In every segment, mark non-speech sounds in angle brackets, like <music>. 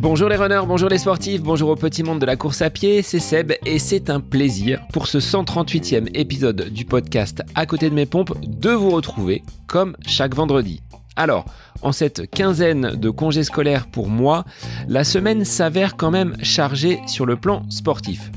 Bonjour les runners, bonjour les sportifs, bonjour au petit monde de la course à pied, c'est Seb et c'est un plaisir pour ce 138e épisode du podcast À côté de mes pompes de vous retrouver comme chaque vendredi. Alors, en cette quinzaine de congés scolaires pour moi, la semaine s'avère quand même chargée sur le plan sportif.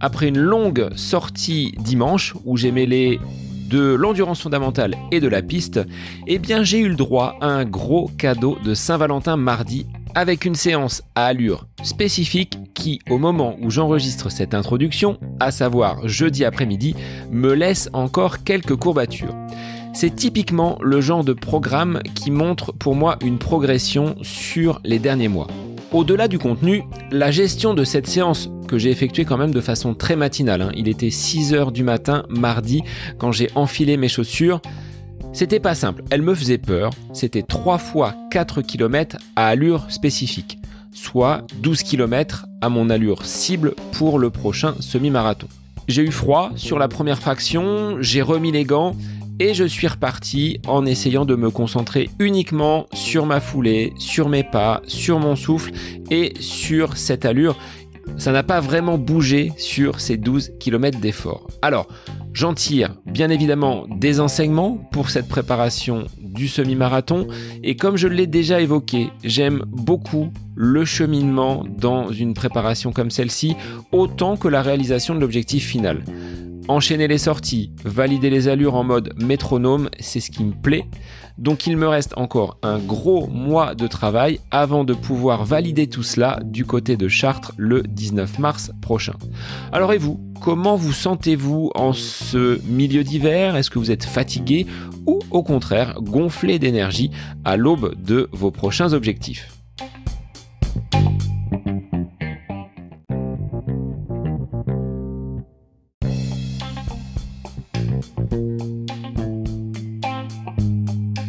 Après une longue sortie dimanche où j'ai mêlé de l'endurance fondamentale et de la piste, eh bien j'ai eu le droit à un gros cadeau de Saint-Valentin mardi avec une séance à allure spécifique qui, au moment où j'enregistre cette introduction, à savoir jeudi après-midi, me laisse encore quelques courbatures. C'est typiquement le genre de programme qui montre pour moi une progression sur les derniers mois. Au-delà du contenu, la gestion de cette séance que j'ai effectuée quand même de façon très matinale, hein, il était 6h du matin mardi quand j'ai enfilé mes chaussures, c'était pas simple, elle me faisait peur, c'était 3 fois 4 km à allure spécifique, soit 12 km à mon allure cible pour le prochain semi-marathon. J'ai eu froid sur la première fraction, j'ai remis les gants et je suis reparti en essayant de me concentrer uniquement sur ma foulée, sur mes pas, sur mon souffle et sur cette allure. Ça n'a pas vraiment bougé sur ces 12 km d'effort. Alors, j'en tire bien évidemment des enseignements pour cette préparation du semi-marathon et comme je l'ai déjà évoqué, j'aime beaucoup le cheminement dans une préparation comme celle-ci autant que la réalisation de l'objectif final. Enchaîner les sorties, valider les allures en mode métronome, c'est ce qui me plaît. Donc il me reste encore un gros mois de travail avant de pouvoir valider tout cela du côté de Chartres le 19 mars prochain. Alors et vous, comment vous sentez-vous en ce milieu d'hiver? Est-ce que vous êtes fatigué ou au contraire gonflé d'énergie à l'aube de vos prochains objectifs?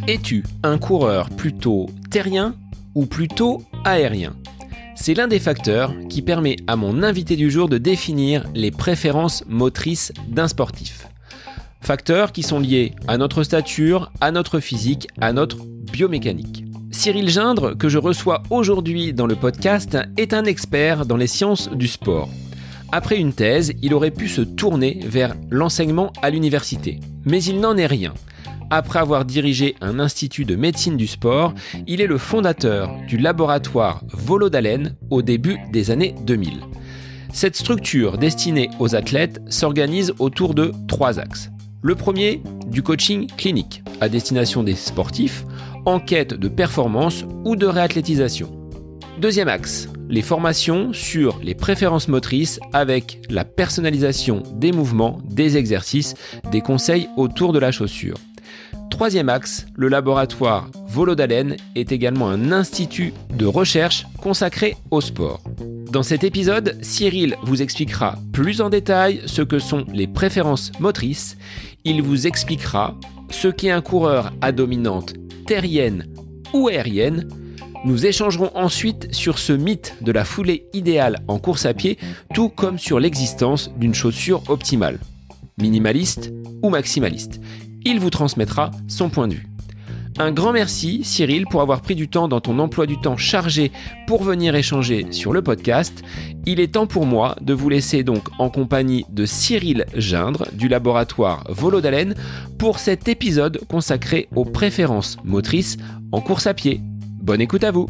Es-tu un coureur plutôt terrien ou plutôt aérien? C'est l'un des facteurs qui permet à mon invité du jour de définir les préférences motrices d'un sportif. Facteurs qui sont liés à notre stature, à notre physique, à notre biomécanique. Cyril Gindre, que je reçois aujourd'hui dans le podcast, est un expert dans les sciences du sport. Après une thèse, il aurait pu se tourner vers l'enseignement à l'université. Mais il n'en est rien. Après avoir dirigé un institut de médecine du sport, il est le fondateur du laboratoire Volodalen au début des années 2000. Cette structure destinée aux athlètes s'organise autour de trois axes. Le premier, du coaching clinique, à destination des sportifs, en quête de performance ou de réathlétisation. Deuxième axe, les formations sur les préférences motrices avec la personnalisation des mouvements, des exercices, des conseils autour de la chaussure. Troisième axe, le laboratoire Volodalen est également un institut de recherche consacré au sport. Dans cet épisode, Cyril vous expliquera plus en détail ce que sont les préférences motrices. Il vous expliquera ce qu'est un coureur à dominante terrienne ou aérienne. Nous échangerons ensuite sur ce mythe de la foulée idéale en course à pied, tout comme sur l'existence d'une chaussure optimale, minimaliste ou maximaliste il vous transmettra son point de vue. Un grand merci Cyril pour avoir pris du temps dans ton emploi du temps chargé pour venir échanger sur le podcast. Il est temps pour moi de vous laisser donc en compagnie de Cyril Gindre du laboratoire Volodalen pour cet épisode consacré aux préférences motrices en course à pied. Bonne écoute à vous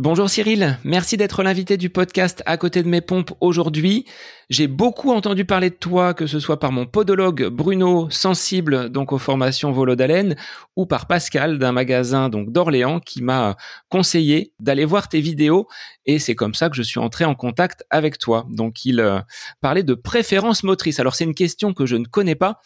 Bonjour Cyril, merci d'être l'invité du podcast à côté de mes pompes aujourd'hui. J'ai beaucoup entendu parler de toi, que ce soit par mon podologue Bruno, sensible donc aux formations Volodalen, ou par Pascal d'un magasin donc d'Orléans qui m'a conseillé d'aller voir tes vidéos et c'est comme ça que je suis entré en contact avec toi. Donc il euh, parlait de préférence motrice. Alors c'est une question que je ne connais pas.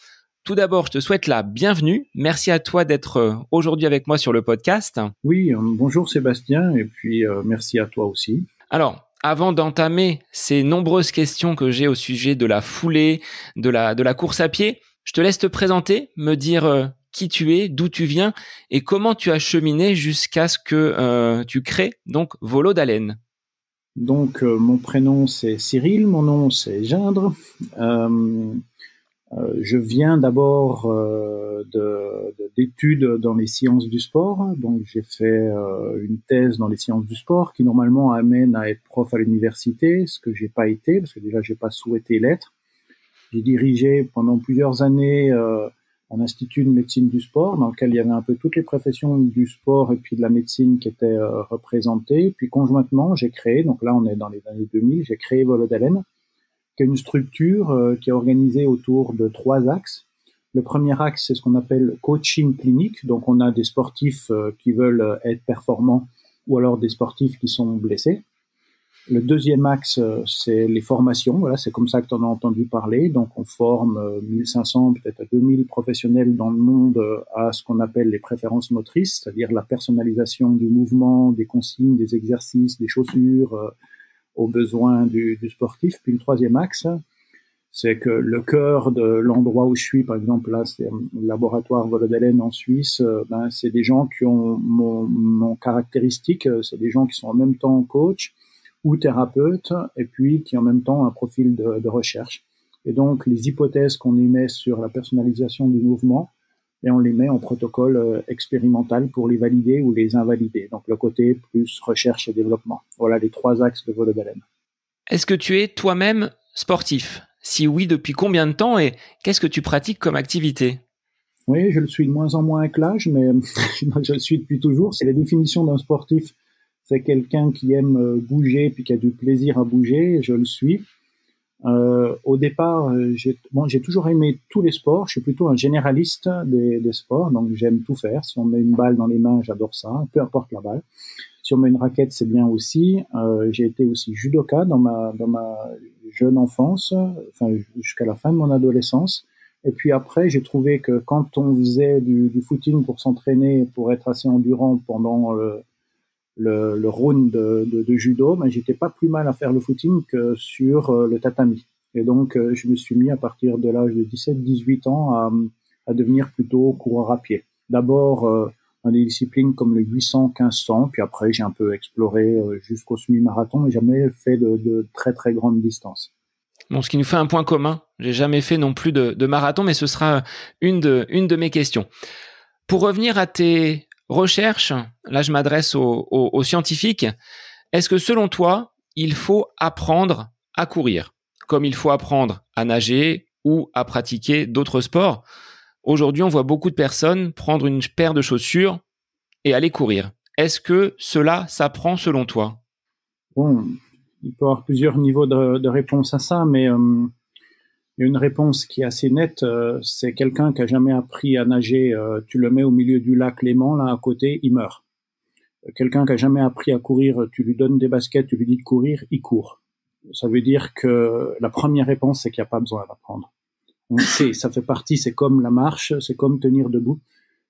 Tout d'abord, je te souhaite la bienvenue. Merci à toi d'être euh, aujourd'hui avec moi sur le podcast. Oui, euh, bonjour Sébastien et puis euh, merci à toi aussi. Alors, avant d'entamer ces nombreuses questions que j'ai au sujet de la foulée, de la, de la course à pied, je te laisse te présenter, me dire qui tu es, d'où tu viens et comment tu as cheminé jusqu'à ce que tu crées donc Volo d'Haleine. Donc mon prénom c'est Cyril, mon nom c'est Gindre. Euh, je viens d'abord euh, d'études dans les sciences du sport. Donc j'ai fait une thèse dans les sciences du sport qui normalement amène à être prof à l'université, ce que j'ai pas été parce que déjà j'ai pas souhaité l'être. J'ai dirigé pendant plusieurs années un institut de médecine du sport dans lequel il y avait un peu toutes les professions du sport et puis de la médecine qui étaient euh, représentées. Puis conjointement, j'ai créé, donc là on est dans les années 2000, j'ai créé Volodalen, une structure euh, qui est organisée autour de trois axes. Le premier axe, c'est ce qu'on appelle coaching clinique. Donc on a des sportifs euh, qui veulent être performants ou alors des sportifs qui sont blessés. Le deuxième axe, euh, c'est les formations. Voilà, c'est comme ça que tu en as entendu parler. Donc, on forme 1500, euh, peut-être 2000 professionnels dans le monde euh, à ce qu'on appelle les préférences motrices, c'est-à-dire la personnalisation du mouvement, des consignes, des exercices, des chaussures aux besoins du, sportif. Puis le troisième axe, c'est que le cœur de l'endroit où je suis, par exemple là, c'est le laboratoire Volodelen en Suisse, ben, c'est des gens qui ont mon, caractéristique, c'est des gens qui sont en même temps coach, ou thérapeute, et puis qui en même temps un profil de recherche. Et donc les hypothèses qu'on émet sur la personnalisation du mouvement, et on les met en protocole euh, expérimental pour les valider ou les invalider. Donc le côté plus recherche et développement. Voilà les trois axes de vol d'haleine. Est-ce que tu es toi-même sportif? Si oui, depuis combien de temps et qu'est-ce que tu pratiques comme activité? Oui, je le suis de moins en moins avec l'âge, mais <laughs> je le suis depuis toujours. C'est la définition d'un sportif c'est quelqu'un qui aime euh, bouger puis qui a du plaisir à bouger, je le suis. Euh, au départ, euh, j'ai bon, toujours aimé tous les sports. Je suis plutôt un généraliste des, des sports, donc j'aime tout faire. Si on met une balle dans les mains, j'adore ça, peu importe la balle. Si on met une raquette, c'est bien aussi. Euh, j'ai été aussi judoka dans ma dans ma jeune enfance, enfin jusqu'à la fin de mon adolescence. Et puis après, j'ai trouvé que quand on faisait du, du footing pour s'entraîner, pour être assez endurant pendant euh, le, le round de, judo, mais j'étais pas plus mal à faire le footing que sur euh, le tatami. Et donc, euh, je me suis mis à partir de l'âge de 17-18 ans à, devenir plutôt coureur à pied. D'abord euh, dans des disciplines comme le 800-1500, puis après j'ai un peu exploré jusqu'au semi-marathon, mais jamais fait de, très très grandes distances. Bon, ce qui nous fait un point commun. J'ai jamais fait non plus de, marathon, mais ce sera une de mes questions. Pour revenir à tes recherche, là je m'adresse aux, scientifiques, est-ce que selon toi, il faut apprendre à courir, comme il faut apprendre à nager ou à pratiquer d'autres sports? Aujourd'hui, on voit beaucoup de personnes prendre une paire de chaussures et aller courir. Est-ce que cela s'apprend selon toi? Bon, il peut y avoir plusieurs niveaux de, réponse à ça, mais euh, une réponse qui est assez nette. Euh, c'est quelqu'un qui a jamais appris à nager. Euh, tu le mets au milieu du lac Léman, là à côté, il meurt. Euh, quelqu'un qui a jamais appris à courir, tu lui donnes des baskets, tu lui dis de courir, il court. Ça veut dire que la première réponse, c'est qu'il n'y a pas besoin d'apprendre. On sait, ça fait partie, c'est comme la marche, c'est comme tenir debout.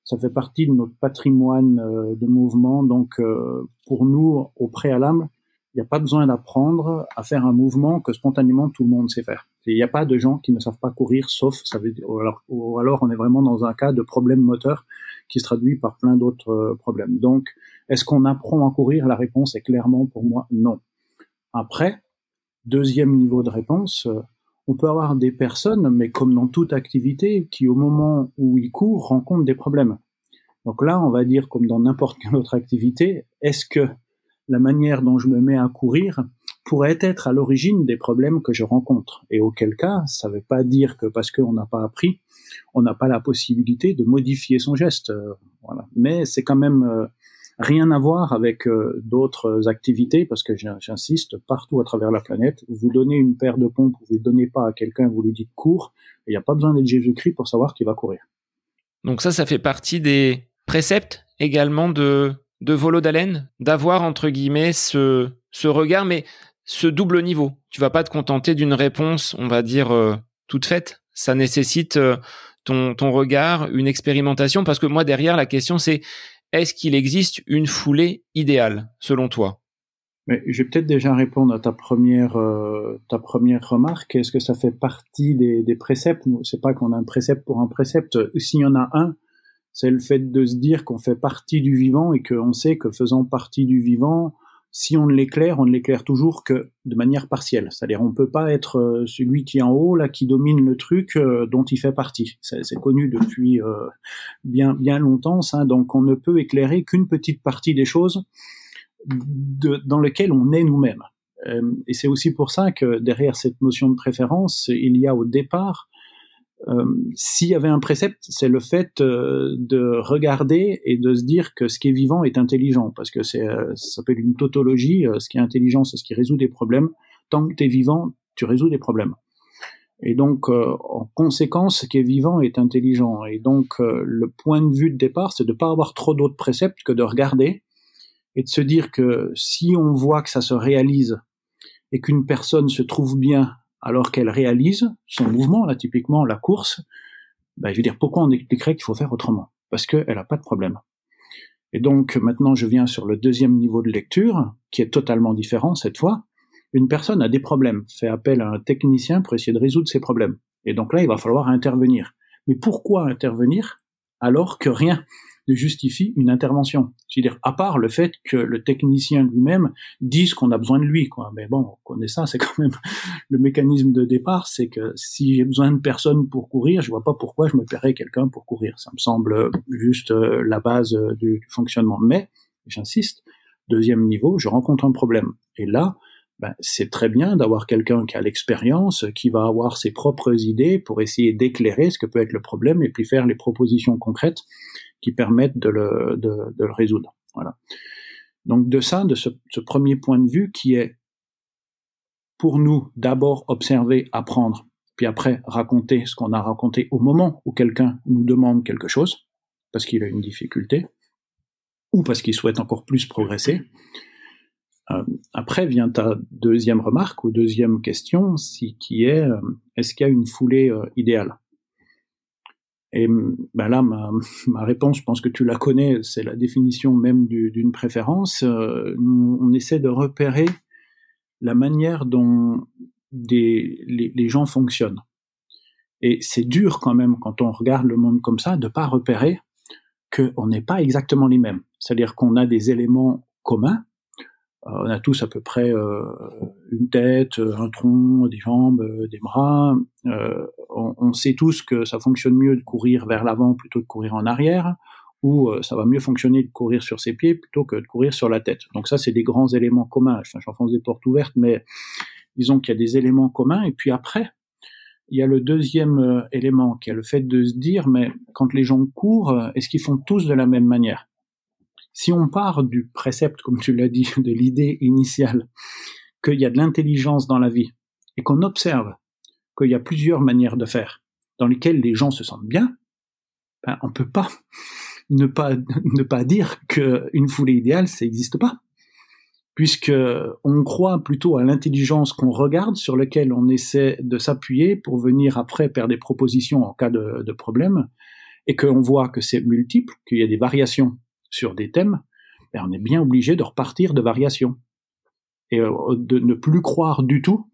Ça fait partie de notre patrimoine de mouvement. Donc, pour nous, au préalable, il n'y a pas besoin d'apprendre à faire un mouvement que spontanément tout le monde sait faire. Il n'y a pas de gens qui ne savent pas courir, sauf ou alors on est vraiment dans un cas de problème moteur qui se traduit par plein d'autres euh, problèmes. Donc, est-ce qu'on apprend à courir? La réponse est clairement pour moi non. Après, deuxième niveau de réponse, euh, on peut avoir des personnes, mais comme dans toute activité, qui au moment où ils courent rencontrent des problèmes. Donc là, on va dire comme dans n'importe quelle autre activité, est-ce que la manière dont je me mets à courir pourrait être à l'origine des problèmes que je rencontre. Et auquel cas, ça ne veut pas dire que parce qu'on n'a pas appris, on n'a pas la possibilité de modifier son geste. Euh, voilà. Mais c'est quand même euh, rien à voir avec euh, d'autres activités, parce que j'insiste, partout à travers la planète, vous donnez une paire de pompes, vous ne donnez pas à quelqu'un, vous lui dites cours, il n'y a pas besoin d'être Jésus-Christ pour savoir qu'il va courir. Donc ça, ça fait partie des préceptes également de de volo d'avoir entre guillemets ce, ce regard, mais ce double niveau. Tu vas pas te contenter d'une réponse, on va dire, euh, toute faite. Ça nécessite euh, ton, ton regard, une expérimentation, parce que moi, derrière, la question, c'est est-ce qu'il existe une foulée idéale, selon toi? Mais je vais peut-être déjà répondre à ta première, euh, ta première remarque. Est-ce que ça fait partie des, des préceptes? C'est pas qu'on a un précepte pour un précepte. S'il y en a un, c'est le fait de se dire qu'on fait partie du vivant et qu'on sait que faisant partie du vivant, si on l'éclaire, on ne l'éclaire toujours que de manière partielle. C'est-à-dire, on peut pas être euh, celui qui est en haut, là, qui domine le truc euh, dont il fait partie. C'est connu depuis euh, bien bien longtemps, ça. Donc, on ne peut éclairer qu'une petite partie des choses dans lesquelles on est nous-mêmes. et c'est aussi pour ça que derrière cette notion de préférence, il y a au départ euh, s'il y avait un précepte, c'est le fait euh, de regarder et de se dire que ce qui est vivant est intelligent, parce que c'est, euh, ça s'appelle une tautologie. ce qui est intelligent, c'est ce qui résout des problèmes. Tant que tu es vivant, tu résous des problèmes. Et donc, en conséquence, ce qui est vivant est intelligent. Et donc, le point de vue de départ, c'est de ne pas avoir trop d'autres préceptes que de regarder et de se dire que si on voit que ça se réalise et qu'une personne se trouve bien alors qu'elle réalise son mouvement, là typiquement la course, ben, je veux dire pourquoi on expliquerait qu'il faut faire autrement? Parce qu'elle n'a pas de problème. Et donc maintenant je viens sur le deuxième niveau de lecture, qui est totalement différent cette fois. Une personne a des problèmes, fait appel à un technicien pour essayer de résoudre ses problèmes. Et donc là, il va falloir intervenir. Mais pourquoi intervenir alors que rien? Justifie une intervention. C'est-à-dire, à part le fait que le technicien lui-même dise qu'on a besoin de lui. Mais bon, on connaît ça, c'est quand même le mécanisme de départ, c'est que si j'ai besoin de personne pour courir, je vois pas pourquoi je me paierais quelqu'un pour courir. Ça me semble juste euh, la base euh, du, fonctionnement. Mais, j'insiste, deuxième niveau, je rencontre un problème. Et là, ben, c'est très bien d'avoir quelqu'un qui a l'expérience, qui va avoir ses propres idées pour essayer d'éclairer ce que peut être le problème et puis faire les propositions concrètes qui permettent de le, de, de le résoudre. Voilà. Donc de ça, de ce, ce, premier point de vue qui est pour nous d'abord observer, apprendre, puis après raconter ce qu'on a raconté au moment où quelqu'un nous demande quelque chose, parce qu'il a une difficulté, ou parce qu'il souhaite encore plus progresser. Euh, après vient ta deuxième remarque ou deuxième question, si, qui est euh, est-ce qu'il y a une foulée euh, idéale? Et ben là, ma, <laughs> ma, réponse, je pense que tu la connais, c'est la définition même d'une préférence. Euh, on essaie de repérer la manière dont des, les, les, gens fonctionnent. Et c'est dur quand même, quand on regarde le monde comme ça, de pas repérer qu'on n'est pas exactement les mêmes. C'est-à-dire qu'on a des éléments communs, on a tous à peu près euh, une tête, un tronc, des jambes, euh, des bras. On, on, sait tous que ça fonctionne mieux de courir vers l'avant plutôt que de courir en arrière, ou ça va mieux fonctionner de courir sur ses pieds plutôt que de courir sur la tête. Donc ça, c'est des grands éléments communs. Enfin, j'enfonce des portes ouvertes, mais disons qu'il y a des éléments communs. Et puis après, il y a le deuxième élément qui est le fait de se dire, mais quand les gens courent, est-ce qu'ils font tous de la même manière? Si on part du précepte, comme tu l'as dit, <laughs> de l'idée initiale, qu'il y a de l'intelligence dans la vie, et qu'on observe qu'il y a plusieurs manières de faire, dans lesquelles les gens se sentent bien, ben, on peut pas <laughs> ne pas <laughs> ne pas dire qu'une foulée idéale, ça n'existe pas, puisque on croit plutôt à l'intelligence qu'on regarde, sur laquelle on essaie de s'appuyer pour venir après faire des propositions en cas de problème, et qu'on voit que c'est multiple, qu'il y a des variations sur des thèmes, ben, on est bien obligé de repartir de variations et euh, de ne plus croire du tout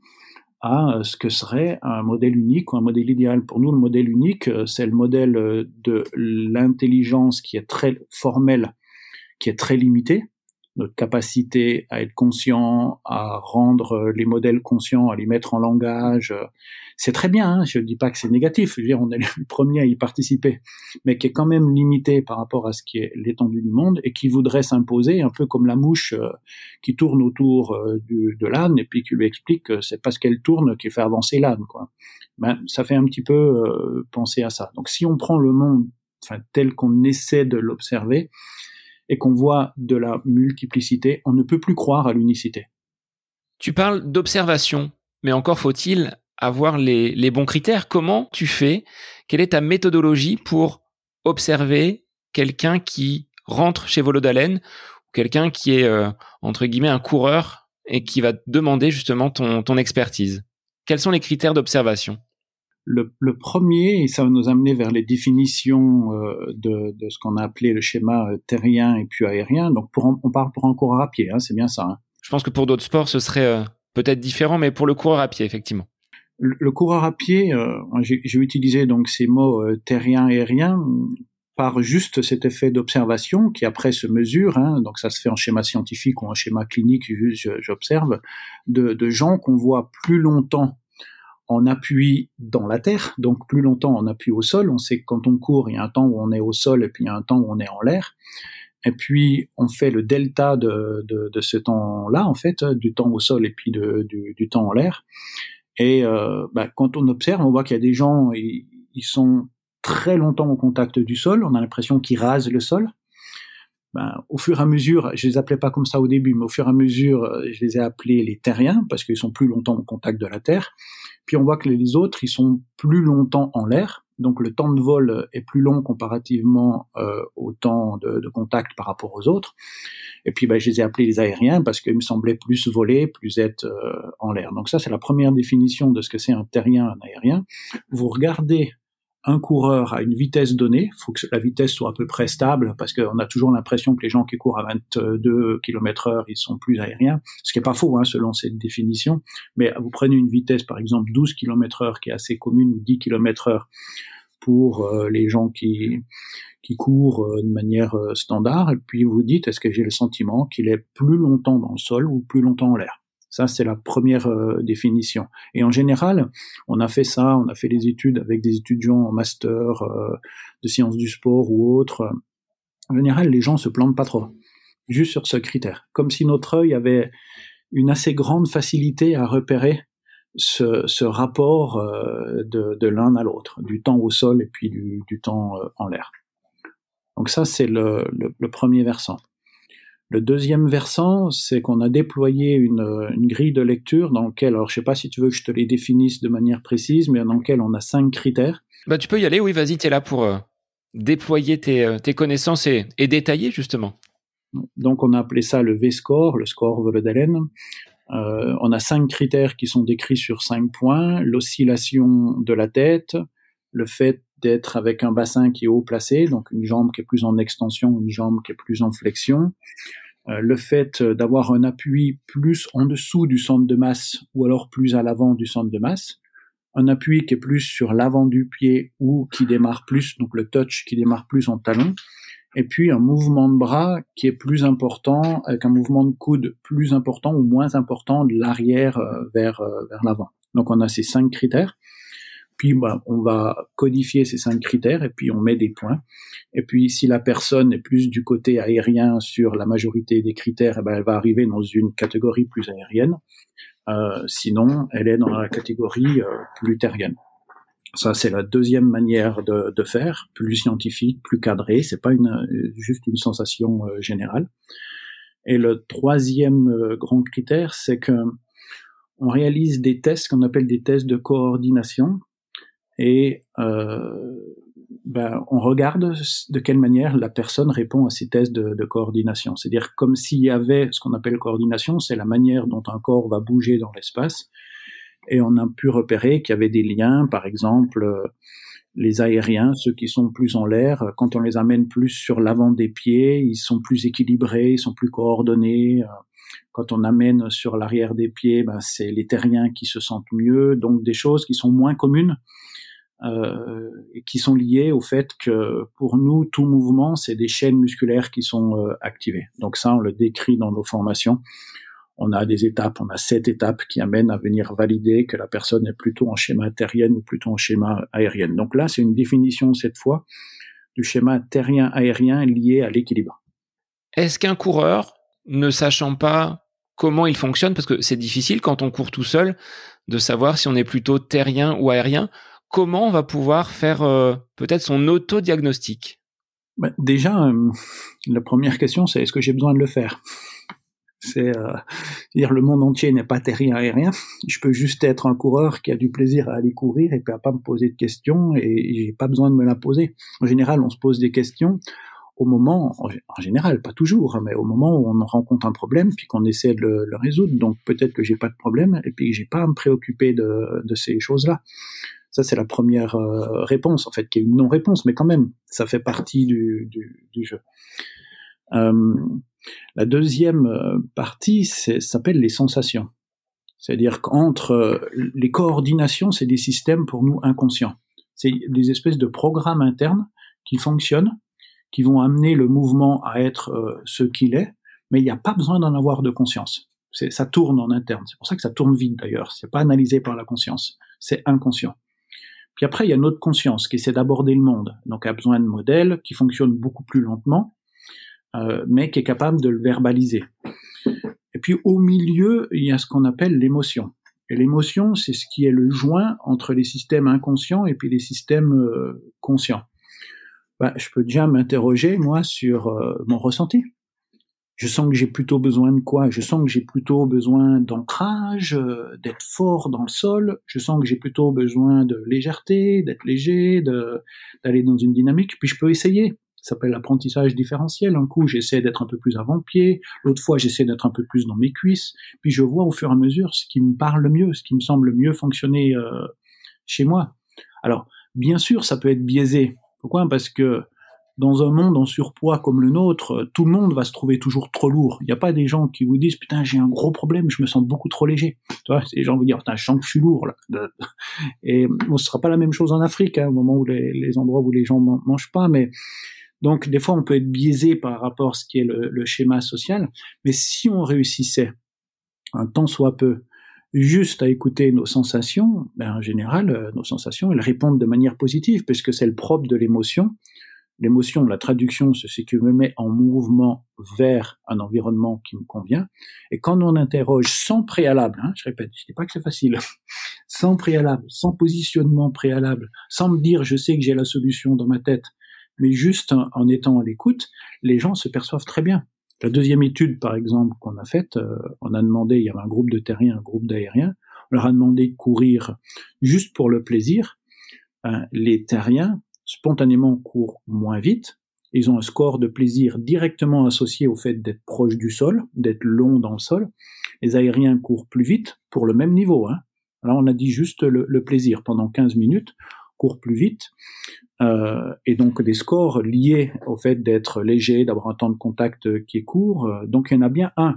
à euh, ce que serait un modèle unique ou un modèle idéal. Pour nous, le modèle unique, euh, c'est le modèle de l'intelligence qui est très formelle, qui est très limitée, notre capacité à être conscient, à rendre les modèles conscients, à les mettre en langage, c'est très bien. Hein, je ne dis pas que c'est négatif. Je veux dire, on est <laughs> le premier à y participer, mais qui est quand même limité par rapport à ce qui est l'étendue du monde et qui voudrait s'imposer un peu comme la mouche euh, qui tourne autour euh, de l'âne et puis qui lui explique que c'est parce qu'elle tourne qui fait avancer l'âne. Ben, ça fait un petit peu euh, penser à ça. Donc, si on prend le monde, tel qu'on essaie de l'observer et qu'on voit de la multiplicité, on ne peut plus croire à l'unicité. Tu parles d'observation, mais encore faut-il avoir les, bons critères. Comment tu fais? Quelle est ta méthodologie pour observer quelqu'un qui rentre chez Volodalen ou quelqu'un qui est, euh, entre guillemets, un coureur et qui va demander justement ton expertise? Quels sont les critères d'observation? Le, le, premier, et ça va nous amener vers les définitions euh, de, de, ce qu'on a appelé le schéma euh, terrien et puis aérien. Donc, pour on parle pour un coureur à pied, hein, c'est bien ça. Hein. Je pense que pour d'autres sports, ce serait peut-être différent, mais pour le coureur à pied, effectivement le, coureur à pied, euh, j'ai utilisé donc ces mots euh, terrien et aérien par juste cet effet d'observation qui après se mesure, hein, donc ça se fait en schéma scientifique ou en schéma clinique, j'observe, de, de gens qu'on voit plus longtemps en appui dans la terre, donc plus longtemps en appui au sol. On sait que quand on court, il y a un temps où on est au sol et puis il y a un temps où on est en l'air. Et puis on fait le delta de, de, ce temps-là, en fait, du temps au sol et puis du temps en l'air. Et euh, bah, quand on observe, on voit qu'il y a des gens, ils, ils sont très longtemps au contact du sol, on a l'impression qu'ils rasent le sol. Ben, au fur et à mesure, je les appelais pas comme ça au début, mais au fur et à mesure, euh, je les ai appelés les terriens parce qu'ils sont plus longtemps au contact de la terre. Puis on voit que les autres, ils sont plus longtemps en l'air, donc le temps de vol est plus long comparativement euh, au temps de, de, contact par rapport aux autres. Et puis ben, je les ai appelés les aériens parce qu'ils me semblaient plus voler, plus être euh, en l'air. Donc ça, c'est la première définition de ce que c'est un terrien, un aérien. Vous regardez un coureur à une vitesse donnée, il faut que la vitesse soit à peu près stable, parce qu'on a toujours l'impression que les gens qui courent à 22 km heure, ils sont plus aériens, ce qui est pas faux, hein, selon cette définition, mais vous prenez une vitesse, par exemple, 12 km heure, qui est assez commune, ou 10 km heure, pour euh, les gens qui, qui courent euh, de manière euh, standard, et puis vous dites, est-ce que j'ai le sentiment qu'il est plus longtemps dans le sol ou plus longtemps en l'air? Ça, c'est la première euh, définition. Et en général, on a fait ça, on a fait des études avec des étudiants en master euh, de sciences du sport ou autres. En général, les gens se plantent pas trop, juste sur ce critère. Comme si notre œil avait une assez grande facilité à repérer ce, rapport euh, de, l'un à l'autre, du temps au sol et puis du, temps en l'air. Donc ça, c'est le premier versant. Le deuxième versant, c'est qu'on a déployé une, une, grille de lecture dans laquelle, alors je sais pas si tu veux que je te les définisse de manière précise, mais dans laquelle on a cinq critères. Bah tu peux y aller, oui, vas-y, tu es là pour euh, déployer tes, euh, tes connaissances et, et, détailler justement. Donc on a appelé ça le V-score, le score Volodalen. Euh, on a cinq critères qui sont décrits sur cinq points l'oscillation de la tête, le fait d'être avec un bassin qui est haut placé, donc une jambe qui est plus en extension, une jambe qui est plus en flexion. Euh, le fait d'avoir un appui plus en dessous du centre de masse ou alors plus à l'avant du centre de masse. Un appui qui est plus sur l'avant du pied ou qui démarre plus, donc le touch qui démarre plus en talon. Et puis un mouvement de bras qui est plus important, avec un mouvement de coude plus important ou moins important de l'arrière euh, vers, euh, vers l'avant. Donc on a ces cinq critères. Puis bah, on va codifier ces cinq critères et puis on met des points. Et puis si la personne est plus du côté aérien sur la majorité des critères, eh ben, elle va arriver dans une catégorie plus aérienne. Euh, sinon, elle est dans la catégorie euh, plus terrienne. Ça, c'est la deuxième manière de, faire, plus scientifique, plus cadré. C'est pas une, juste une sensation euh, générale. Et le troisième euh, grand critère, c'est que on réalise des tests qu'on appelle des tests de coordination et euh, ben, on regarde de quelle manière la personne répond à ces tests de, de coordination. C'est-à-dire comme s'il y avait ce qu'on appelle coordination, c'est la manière dont un corps va bouger dans l'espace. Et on a pu repérer qu'il y avait des liens, par exemple, les aériens, ceux qui sont plus en l'air, quand on les amène plus sur l'avant des pieds, ils sont plus équilibrés, ils sont plus coordonnés. Quand on amène sur l'arrière des pieds, ben, c'est les terriens qui se sentent mieux. Donc des choses qui sont moins communes euh, et qui sont liées au fait que pour nous, tout mouvement, c'est des chaînes musculaires qui sont euh, activées. Donc ça, on le décrit dans nos formations. On a des étapes, on a sept étapes qui amènent à venir valider que la personne est plutôt en schéma terrien ou plutôt en schéma aérien. Donc là, c'est une définition cette fois du schéma terrien-aérien lié à l'équilibre. Est-ce qu'un coureur, ne sachant pas comment il fonctionne, parce que c'est difficile quand on court tout seul de savoir si on est plutôt terrien ou aérien, comment on va pouvoir faire euh, peut-être son auto-diagnostic? Bah, Déjà, euh, la première question, c'est est-ce que j'ai besoin de le faire? C'est euh, dire le monde entier n'est pas terrien aérien. Je peux juste être un coureur qui a du plaisir à aller courir et puis à pas me poser de questions et j'ai pas besoin de me la poser. En général, on se pose des questions au moment, en général, pas toujours, hein, mais au moment où on rencontre un problème puis qu'on essaie de le, résoudre. Donc peut-être que j'ai pas de problème et puis que j'ai pas à me préoccuper de ces choses-là. Ça, c'est la première euh, réponse, en fait, qui est une non-réponse, mais quand même, ça fait partie du, jeu. Euh, la deuxième euh, partie s'appelle les sensations. C'est-à-dire qu'entre les coordinations, c'est des systèmes pour nous inconscients. C'est des espèces de programmes internes qui fonctionnent qui vont amener le mouvement à être ce qu'il est, mais il n'y a pas besoin d'en avoir de conscience. Ça tourne en interne. C'est pour ça que ça tourne vite d'ailleurs. C'est pas analysé par la conscience. C'est inconscient. Puis après, il y a notre conscience qui essaie d'aborder le monde. Donc, a besoin de modèles qui fonctionnent beaucoup plus lentement, euh, mais qui est capable de le verbaliser. Et puis, au milieu, il y a ce qu'on appelle l'émotion. Et l'émotion, c'est ce qui est le joint entre les systèmes inconscients et puis les systèmes euh, conscients. Ben, je peux déjà m'interroger, moi, sur euh, mon ressenti. Je sens que j'ai plutôt besoin de quoi? Je sens que j'ai plutôt besoin d'ancrage, euh, d'être fort dans le sol. Je sens que j'ai plutôt besoin de légèreté, d'être léger, d'aller dans une dynamique. Puis je peux essayer. Ça s'appelle l'apprentissage différentiel. Un coup, j'essaie d'être un peu plus avant-pied. L'autre fois, j'essaie d'être un peu plus dans mes cuisses. Puis je vois au fur et à mesure ce qui me parle le mieux, ce qui me semble mieux fonctionner euh, chez moi. Alors, bien sûr, ça peut être biaisé. Pourquoi? Parce que dans un monde en surpoids comme le nôtre, tout le monde va se trouver toujours trop lourd. Il n'y a pas des gens qui vous disent putain j'ai un gros problème, je me sens beaucoup trop léger. Tu vois, les gens vont dire putain je sens que je suis lourd là. <laughs> Et bon, ce sera pas la même chose en Afrique, hein, au moment où les, les endroits où les gens mangent pas, mais donc des fois on peut être biaisé par rapport à ce qui est le, le schéma social. Mais si on réussissait un temps soit peu juste à écouter nos sensations, ben en général, euh, nos sensations, elles répondent de manière positive, puisque c'est le propre de l'émotion L'émotion, la traduction, c'est ce qui me met en mouvement vers un environnement qui me convient. Et quand on interroge sans préalable, hein, je répète, je dis pas que c'est facile, <laughs> sans préalable, sans positionnement préalable, sans me dire je sais que j'ai la solution dans ma tête, mais juste en, étant à l'écoute, les gens se perçoivent très bien. La deuxième étude, par exemple, qu'on a faite, euh, on a demandé, il y avait un groupe de terriens, un groupe d'aériens, on leur a demandé de courir juste pour le plaisir. Euh, les terriens spontanément courent moins vite. Ils ont un score de plaisir directement associé au fait d'être proche du sol, d'être long dans le sol. Les aériens courent plus vite pour le même niveau. Hein. Là, on a dit juste le, plaisir pendant 15 minutes, courent plus vite. Euh, et donc des scores liés au fait d'être léger, d'avoir un temps de contact qui est court. Euh, donc il y en a bien un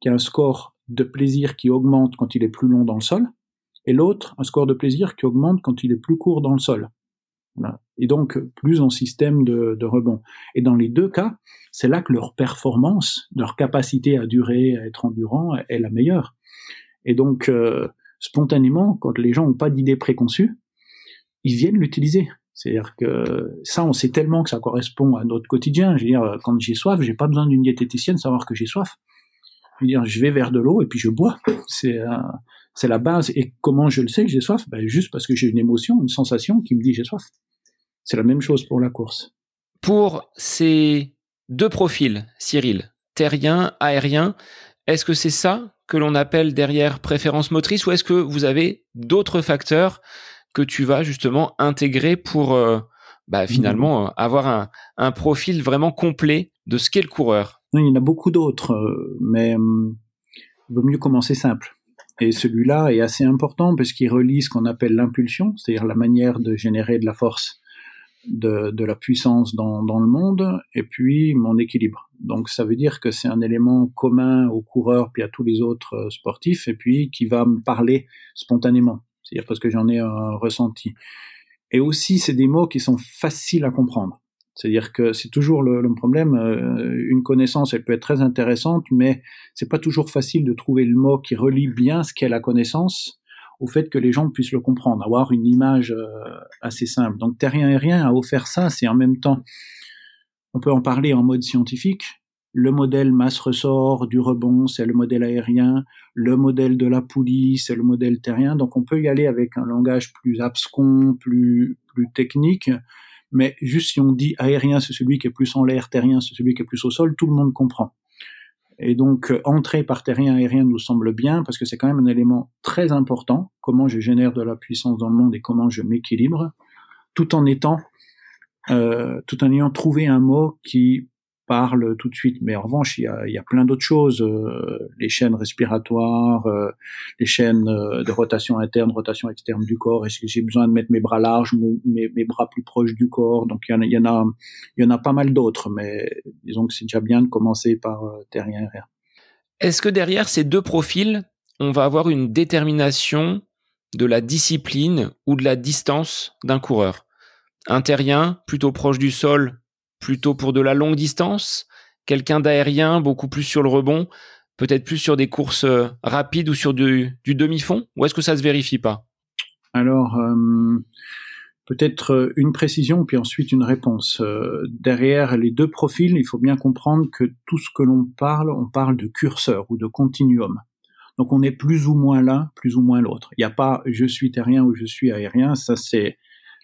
qui a un score de plaisir qui augmente quand il est plus long dans le sol, et l'autre un score de plaisir qui augmente quand il est plus court dans le sol. Et donc, plus en système de, rebond. Et dans les deux cas, c'est là que leur performance, leur capacité à durer, à être endurant, est la meilleure. Et donc, euh, spontanément, quand les gens n'ont pas d'idée préconçue, ils viennent l'utiliser. C'est-à-dire que ça, on sait tellement que ça correspond à notre quotidien. Je veux dire, quand j'ai soif, j'ai pas besoin d'une diététicienne savoir que j'ai soif. Je veux dire, je vais vers de l'eau et puis je bois. C'est c'est la base. Et comment je le sais que j'ai soif? Ben, Juste parce que j'ai une émotion, une sensation qui me dit j'ai soif. C'est la même chose pour la course. Pour ces deux profils, Cyril, terrien, aérien, est-ce que c'est ça que l'on appelle derrière préférence motrice ou est-ce que vous avez d'autres facteurs que tu vas justement intégrer pour euh, bah, finalement mmh. euh, avoir un, profil vraiment complet de ce qu'est le coureur? Il y en a beaucoup d'autres, euh, mais il vaut mieux commencer simple. Et celui-là est assez important parce qu'il relie ce qu'on appelle l'impulsion, c'est-à-dire la manière de générer de la force de, de la puissance dans, dans, le monde et puis mon équilibre. Donc ça veut dire que c'est un élément commun aux coureurs puis à tous les autres euh, sportifs et puis qui va me parler spontanément, c'est-à-dire parce que j'en ai un ressenti. Et aussi c'est des mots qui sont faciles à comprendre. C'est-à-dire que c'est toujours le, le problème. Euh, une connaissance, elle peut être très intéressante, mais c'est pas toujours facile de trouver le mot qui relie bien ce qu'est la connaissance au fait que les gens puissent le comprendre, avoir une image euh, assez simple. Donc Terrien Aérien a offert ça, c'est en même temps, on peut en parler en mode scientifique. Le modèle masse-ressort du rebond, c'est le modèle aérien. Le modèle de la poulie, c'est le modèle terrien. Donc on peut y aller avec un langage plus abscon, plus, plus technique. Mais juste si on dit aérien, c'est celui qui est plus en l'air, terrien, c'est celui qui est plus au sol, tout le monde comprend. Et donc, euh, entrer par terrien aérien nous semble bien parce que c'est quand même un élément très important. Comment je génère de la puissance dans le monde et comment je m'équilibre, tout en étant, euh, tout en ayant trouvé un mot qui parle tout de suite. Mais en revanche, il y a, plein d'autres choses, euh, les chaînes respiratoires, euh, les chaînes euh, de rotation interne, rotation externe du corps. Est-ce que j'ai besoin de mettre mes bras larges, mes, bras plus proches du corps Donc il y en a, pas mal d'autres, mais disons que c'est déjà bien de commencer par terrien aérien. Est-ce que derrière ces deux profils, on va avoir une détermination de la discipline ou de la distance d'un coureur? Un terrien plutôt proche du sol plutôt pour de la longue distance Quelqu'un d'aérien, beaucoup plus sur le rebond Peut-être plus sur des courses euh, rapides ou sur du, demi-fond Ou est-ce que ça se vérifie pas? Alors, euh, peut-être une précision, puis ensuite une réponse. derrière les deux profils, il faut bien comprendre que tout ce que l'on parle, on parle de curseur ou de continuum. Donc on est plus ou moins l'un, plus ou moins l'autre. Il n'y a pas je suis terrien ou je suis aérien, ça c'est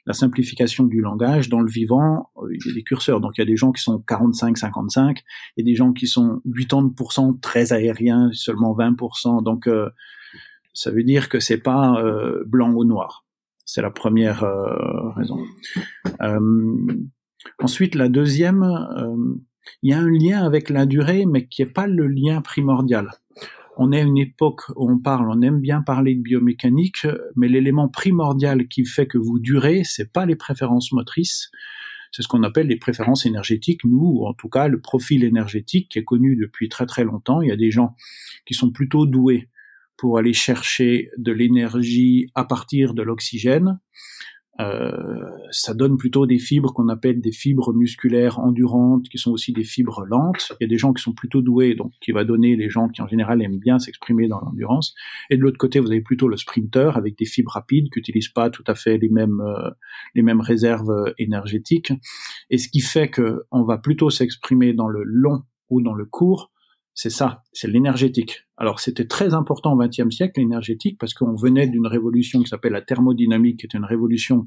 la simplification du langage. Dans le vivant, euh, il y a des curseurs. Donc il y a des gens qui sont 45-55, et des gens qui sont 80% très aériens, seulement 20%. Donc euh, ça veut dire que c'est pas euh, blanc ou noir. C'est la première raison. ensuite, la deuxième, il y a un lien avec la durée, mais qui n'est pas le lien primordial on est à une époque où on parle, on aime bien parler de biomécanique, mais l'élément primordial qui fait que vous durez, c'est pas les préférences motrices, c'est ce qu'on appelle les préférences énergétiques, nous, ou en tout cas le profil énergétique qui est connu depuis très très longtemps. Il y a des gens qui sont plutôt doués pour aller chercher de l'énergie à partir de l'oxygène, euh, ça donne plutôt des fibres qu'on appelle des fibres musculaires endurantes, qui sont aussi des fibres lentes. Il y a des gens qui sont plutôt doués, donc qui va donner les gens qui en général aiment bien s'exprimer dans l'endurance. Et de l'autre côté, vous avez plutôt le sprinter avec des fibres rapides qui n'utilisent pas tout à fait les mêmes euh, les mêmes réserves énergétiques. Et ce qui fait que on va plutôt s'exprimer dans le long ou dans le court c'est ça, c'est l'énergétique. Alors c'était très important au XXe siècle, l'énergétique, parce qu'on venait d'une révolution qui s'appelle la thermodynamique, qui est une révolution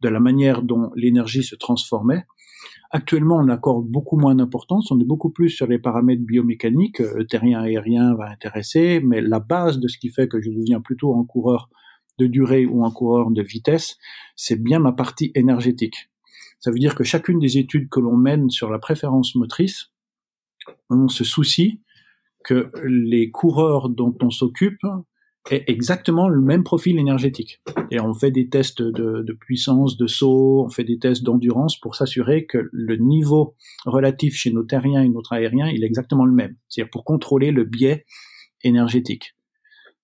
de la manière dont l'énergie se transformait. Actuellement, on accorde beaucoup moins d'importance, on est beaucoup plus sur les paramètres biomécaniques, euh, terrien aérien va intéresser, mais la base de ce qui fait que je deviens plutôt un coureur de durée ou un coureur de vitesse, c'est bien ma partie énergétique. Ça veut dire que chacune des études que l'on mène sur la préférence motrice, on se soucie que les coureurs dont on s'occupe aient exactement le même profil énergétique. Et on fait des tests de, puissance, de saut, on fait des tests d'endurance pour s'assurer que le niveau relatif chez nos terriens et notre aériens, il est exactement le même. C'est-à-dire pour contrôler le biais énergétique.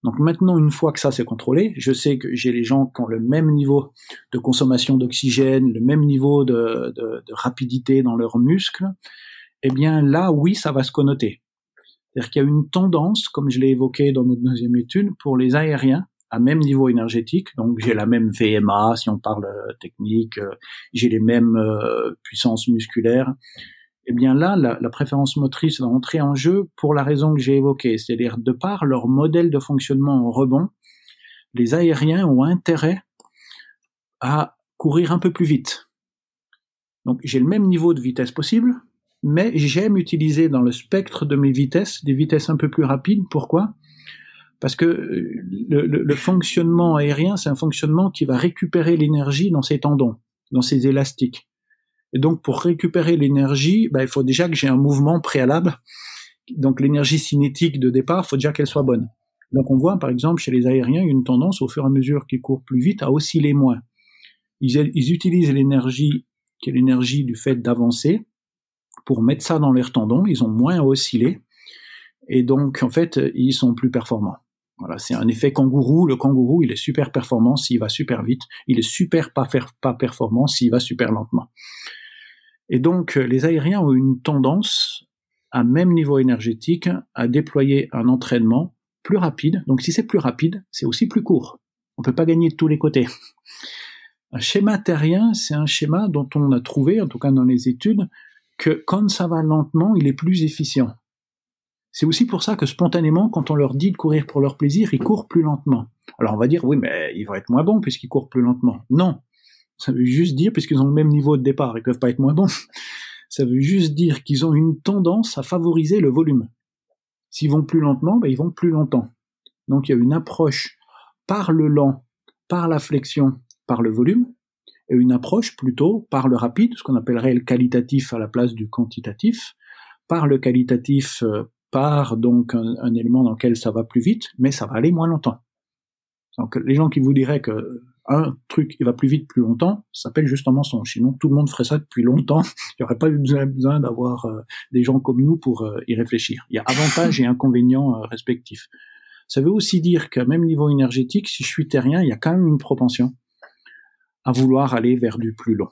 Donc maintenant, une fois que ça c'est contrôlé, je sais que j'ai les gens qui ont le même niveau de consommation d'oxygène, le même niveau de rapidité dans leurs muscles, eh bien là, oui, ça va se connoter. C'est-à-dire qu'il y a une tendance, comme je l'ai évoqué dans notre deuxième étude, pour les aériens à même niveau énergétique. Donc j'ai la même VMA, si on parle euh, technique, euh, j'ai les mêmes euh, puissances musculaires. Eh bien là, la, la, préférence motrice va entrer en jeu pour la raison que j'ai évoquée, c'est-à-dire de par leur modèle de fonctionnement en rebond, les aériens ont intérêt à courir un peu plus vite. Donc j'ai le même niveau de vitesse possible, mais j'aime utiliser dans le spectre de mes vitesses des vitesses un peu plus rapides. Pourquoi? Parce que euh, le, fonctionnement aérien, c'est un fonctionnement qui va récupérer l'énergie dans ses tendons, dans ses élastiques. Et donc pour récupérer l'énergie, bah, il faut déjà que j'ai un mouvement préalable. Donc l'énergie cinétique de départ, il faut déjà qu'elle soit bonne. Donc on voit par exemple chez les aériens une tendance au fur et à mesure qu'ils courent plus vite à osciller moins. Ils, ils utilisent l'énergie qui est l'énergie du fait d'avancer, pour mettre ça dans leurs tendons, ils ont moins à osciller, et donc en fait, ils sont plus performants. Voilà, c'est un effet kangourou. Le kangourou, il est super performant s'il va super vite. Il est super pas, pas performant s'il va super lentement. Et donc, les aériens ont une tendance, à même niveau énergétique, à déployer un entraînement plus rapide. Donc, si c'est plus rapide, c'est aussi plus court. On peut pas gagner de tous les côtés. Un schéma terrien, c'est un schéma dont on a trouvé, en tout cas dans les études, que quand ça va lentement, il est plus efficient. C'est aussi pour ça que spontanément, quand on leur dit de courir pour leur plaisir, ils courent plus lentement. Alors on va dire, oui, mais ils vont être moins bons puisqu'ils courent plus lentement. Non. Ça veut juste dire, puisqu'ils ont le même niveau de départ, ils peuvent pas être moins bons. <laughs> Ça veut juste dire qu'ils ont une tendance à favoriser le volume. S'ils vont plus lentement, ben, ils vont plus longtemps. Donc il y a une approche par le lent, par la flexion, par le volume, une approche plutôt par le rapide, ce qu'on appellerait le qualitatif à la place du quantitatif, par le qualitatif, euh, par donc un, élément dans lequel ça va plus vite, mais ça va aller moins longtemps. Donc les gens qui vous diraient que un truc il va plus vite plus longtemps, ça s'appelle justement son Sinon tout le monde ferait ça depuis longtemps. <laughs> Il n'y aurait pas besoin, d'avoir euh, des gens comme nous pour euh, y réfléchir. Il y a avantages et inconvénients respectifs. Ça veut aussi dire qu'à même niveau énergétique, si je suis terrien, il y a quand même une propension à vouloir aller vers du plus long.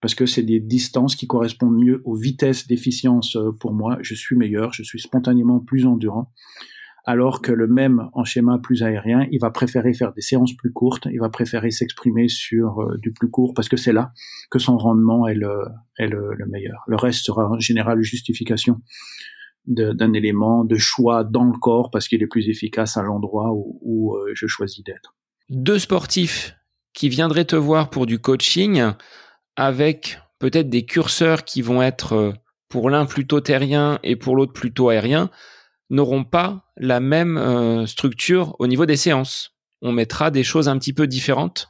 parce que c'est des distances qui correspondent mieux aux vitesses d'efficience euh, pour moi. Je suis meilleur, je suis spontanément plus endurant. Alors que le même en schéma plus aérien, il va préférer faire des séances plus courtes, il va préférer s'exprimer sur euh, du plus court parce que c'est là que son rendement est le, meilleur. Le reste sera en général justification d'un élément de choix dans le corps parce qu'il est plus efficace à l'endroit où, où euh, je choisis d'être. Deux sportifs qui viendraient te voir pour du coaching avec peut-être des curseurs qui vont être euh, pour l'un plutôt terrien et pour l'autre plutôt aérien, n'auront pas la même euh, structure au niveau des séances. On mettra des choses un petit peu différentes.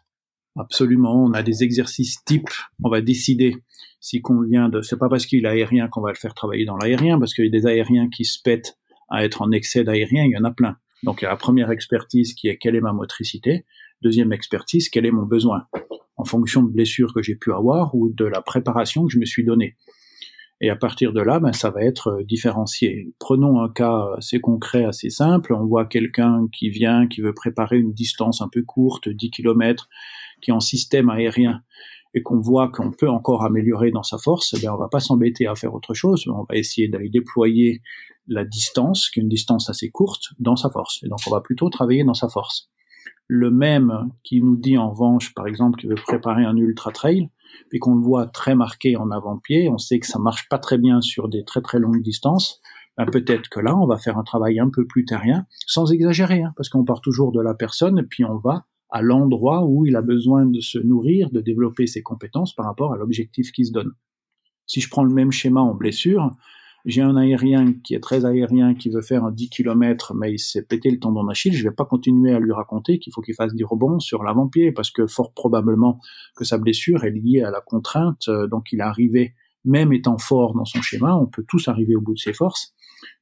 Absolument, on a des exercices types, on va décider si convient de. C'est pas parce qu'il est aérien qu'on va le faire travailler dans l'aérien, parce qu'il y a des aériens qui se pètent à être en excès d'aérien, il y en a plein. Donc il y la première expertise qui est quelle est ma motricité, deuxième expertise quel est mon besoin en fonction de blessures que j'ai pu avoir ou de la préparation que je me suis donnée. Et à partir de là, ben, ça va être euh, différencié. Prenons un cas assez concret, assez simple. On voit quelqu'un qui vient, qui veut préparer une distance un peu courte, 10 km, qui est en système aérien, et qu'on voit qu'on peut encore améliorer dans sa force, eh bien, on va pas s'embêter à faire autre chose. On va essayer d'aller déployer la distance, qui est une distance assez courte, dans sa force. Et donc, on va plutôt travailler dans sa force le même qui nous dit en revanche, par exemple, qu'il veut préparer un ultra trail, puis qu'on le voit très marqué en avant-pied, on sait que ça marche pas très bien sur des très très longues distances, ben peut-être que là, on va faire un travail un peu plus terrien, sans exagérer, hein, parce qu'on part toujours de la personne, puis on va à l'endroit où il a besoin de se nourrir, de développer ses compétences par rapport à l'objectif qu'il se donne. Si je prends le même schéma en blessure, j'ai un aérien qui est très aérien, qui veut faire un 10 km, mais il s'est pété le tendon d'Achille, je vais pas continuer à lui raconter qu'il faut qu'il fasse du rebond sur l'avant-pied, parce que fort probablement que sa blessure est liée à la contrainte, euh, donc il est arrivé, même étant fort dans son schéma, on peut tous arriver au bout de ses forces,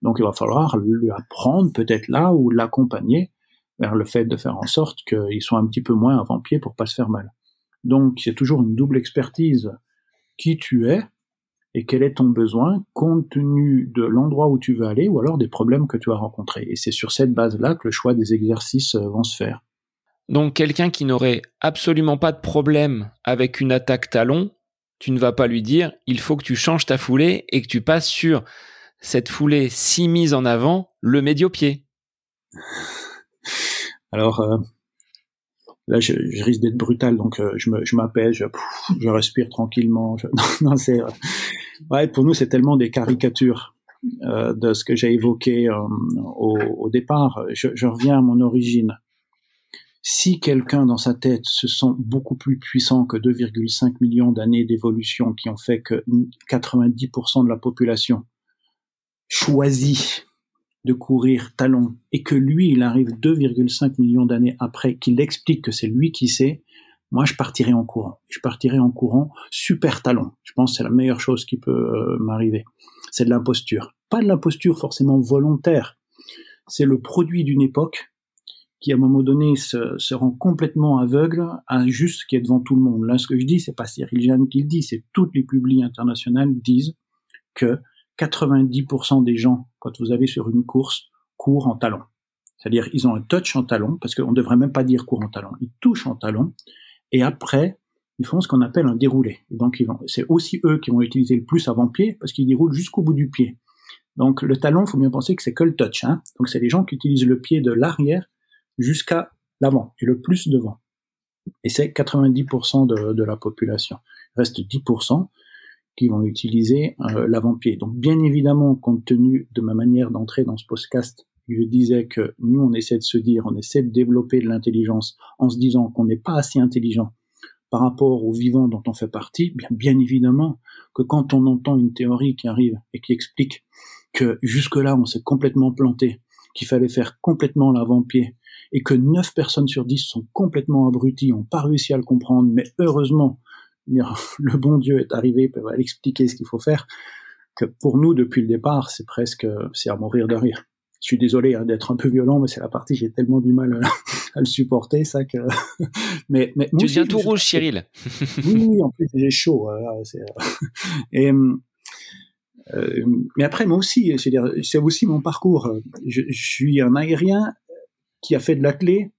donc il va falloir lui apprendre peut-être là, ou l'accompagner vers le fait de faire en sorte qu'il soit un petit peu moins avant-pied pour pas se faire mal. Donc c'est toujours une double expertise. Qui tu es, et quel est ton besoin compte tenu de l'endroit où tu veux aller ou alors des problèmes que tu as rencontrés? Et c'est sur cette base-là que le choix des exercices euh, vont se faire. Donc quelqu'un qui n'aurait absolument pas de problème avec une attaque talon, tu ne vas pas lui dire il faut que tu changes ta foulée et que tu passes sur cette foulée si mise en avant, le médio-pied. <laughs> Alors, euh, là je, risque d'être brutal donc euh, je me je m'apaise je, je, respire tranquillement <laughs> non, c'est euh, ouais pour nous c'est tellement des caricatures euh, de ce que j'ai évoqué au, au, départ. Je, je, reviens à mon origine. Si quelqu'un dans sa tête se sent beaucoup plus puissant que 2,5 millions d'années d'évolution qui ont fait que 90% de la population choisit de courir talon et que lui, il arrive 2,5 millions d'années après, qu'il explique que c'est lui qui sait, moi, je partirai en courant. Je partirai en courant super talon. Je pense que c'est la meilleure chose qui peut euh, m'arriver. C'est de l'imposture. Pas de l'imposture forcément volontaire. C'est le produit d'une époque qui, à un moment donné, se, rend complètement aveugle à juste ce qui est devant tout le monde. Là, ce que je dis, c'est pas Cyril Jeanne qui le dit, c'est toutes les publics internationales disent que 90% des gens, quand vous allez sur une course, courent en talon. C'est-à-dire, ils ont un touch en talon, parce qu'on ne devrait même pas dire courent en talon. Ils touchent en talon, et après, ils font ce qu'on appelle un déroulé. Donc, c'est aussi eux qui vont utiliser le plus avant-pied, parce qu'ils déroulent jusqu'au bout du pied. Donc, le talon, faut bien penser que c'est que le touch. Hein. Donc, c'est les gens qui utilisent le pied de l'arrière jusqu'à l'avant, et le plus devant. Et c'est 90% de, de la population. Il reste 10%, qui vont utiliser euh, l'avant-pied. Donc bien évidemment, compte tenu de ma manière d'entrer dans ce podcast, je disais que nous, on essaie de se dire, on essaie de développer de l'intelligence en se disant qu'on n'est pas assez intelligent par rapport au vivant dont on fait partie, bien, bien évidemment que quand on entend une théorie qui arrive et qui explique que jusque-là, on s'est complètement planté, qu'il fallait faire complètement l'avant-pied, et que 9 personnes sur 10 sont complètement abruties, n'ont pas réussi à le comprendre, mais heureusement, <laughs> le bon Dieu est arrivé, peut expliquer ce qu'il faut faire, que pour nous, depuis le départ, c'est presque, c'est à mourir de rire. Je suis désolé hein, d'être un peu violent, mais c'est la partie, j'ai tellement du mal <laughs> à, le supporter, ça que. <laughs> mais, mais tu deviens tout rouge, Cyril. oui, en plus j'ai chaud. Euh, <laughs> et euh, mais après, moi aussi, c'est aussi mon parcours. Je, je, suis un aérien qui a fait de la clé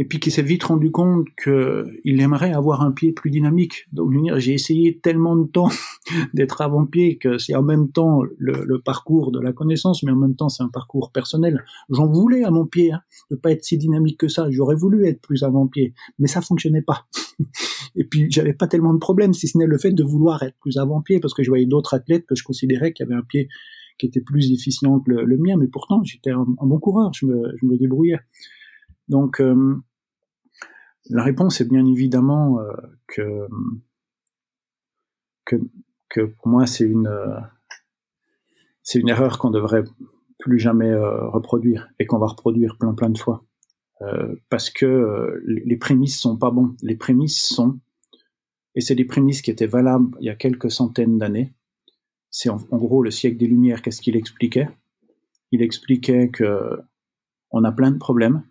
et puis qui s'est vite rendu compte qu'il aimerait avoir un pied plus dynamique. Donc j'ai essayé tellement de temps <laughs> d'être avant-pied que c'est en même temps le, parcours de la connaissance, mais en même temps c'est un parcours personnel. J'en voulais à mon pied hein, de pas être si dynamique que ça. J'aurais voulu être plus avant-pied, mais ça fonctionnait pas. <laughs> et puis j'avais pas tellement de problèmes, si ce n'est le fait de vouloir être plus avant-pied, parce que je voyais d'autres athlètes que je considérais qui avaient un pied qui était plus efficient que le, mien, mais pourtant j'étais un, bon coureur, je me, je me débrouillais. Donc euh, la réponse est bien évidemment euh, que, que, pour moi c'est une euh, c'est une erreur qu'on devrait plus jamais euh, reproduire et qu'on va reproduire plein plein de fois parce que les prémices sont pas bons. Les prémices sont et c'est des prémices qui étaient valables il y a quelques centaines d'années. C'est en, gros le siècle des Lumières. Qu'est-ce qu'il expliquait? Il expliquait que on a plein de problèmes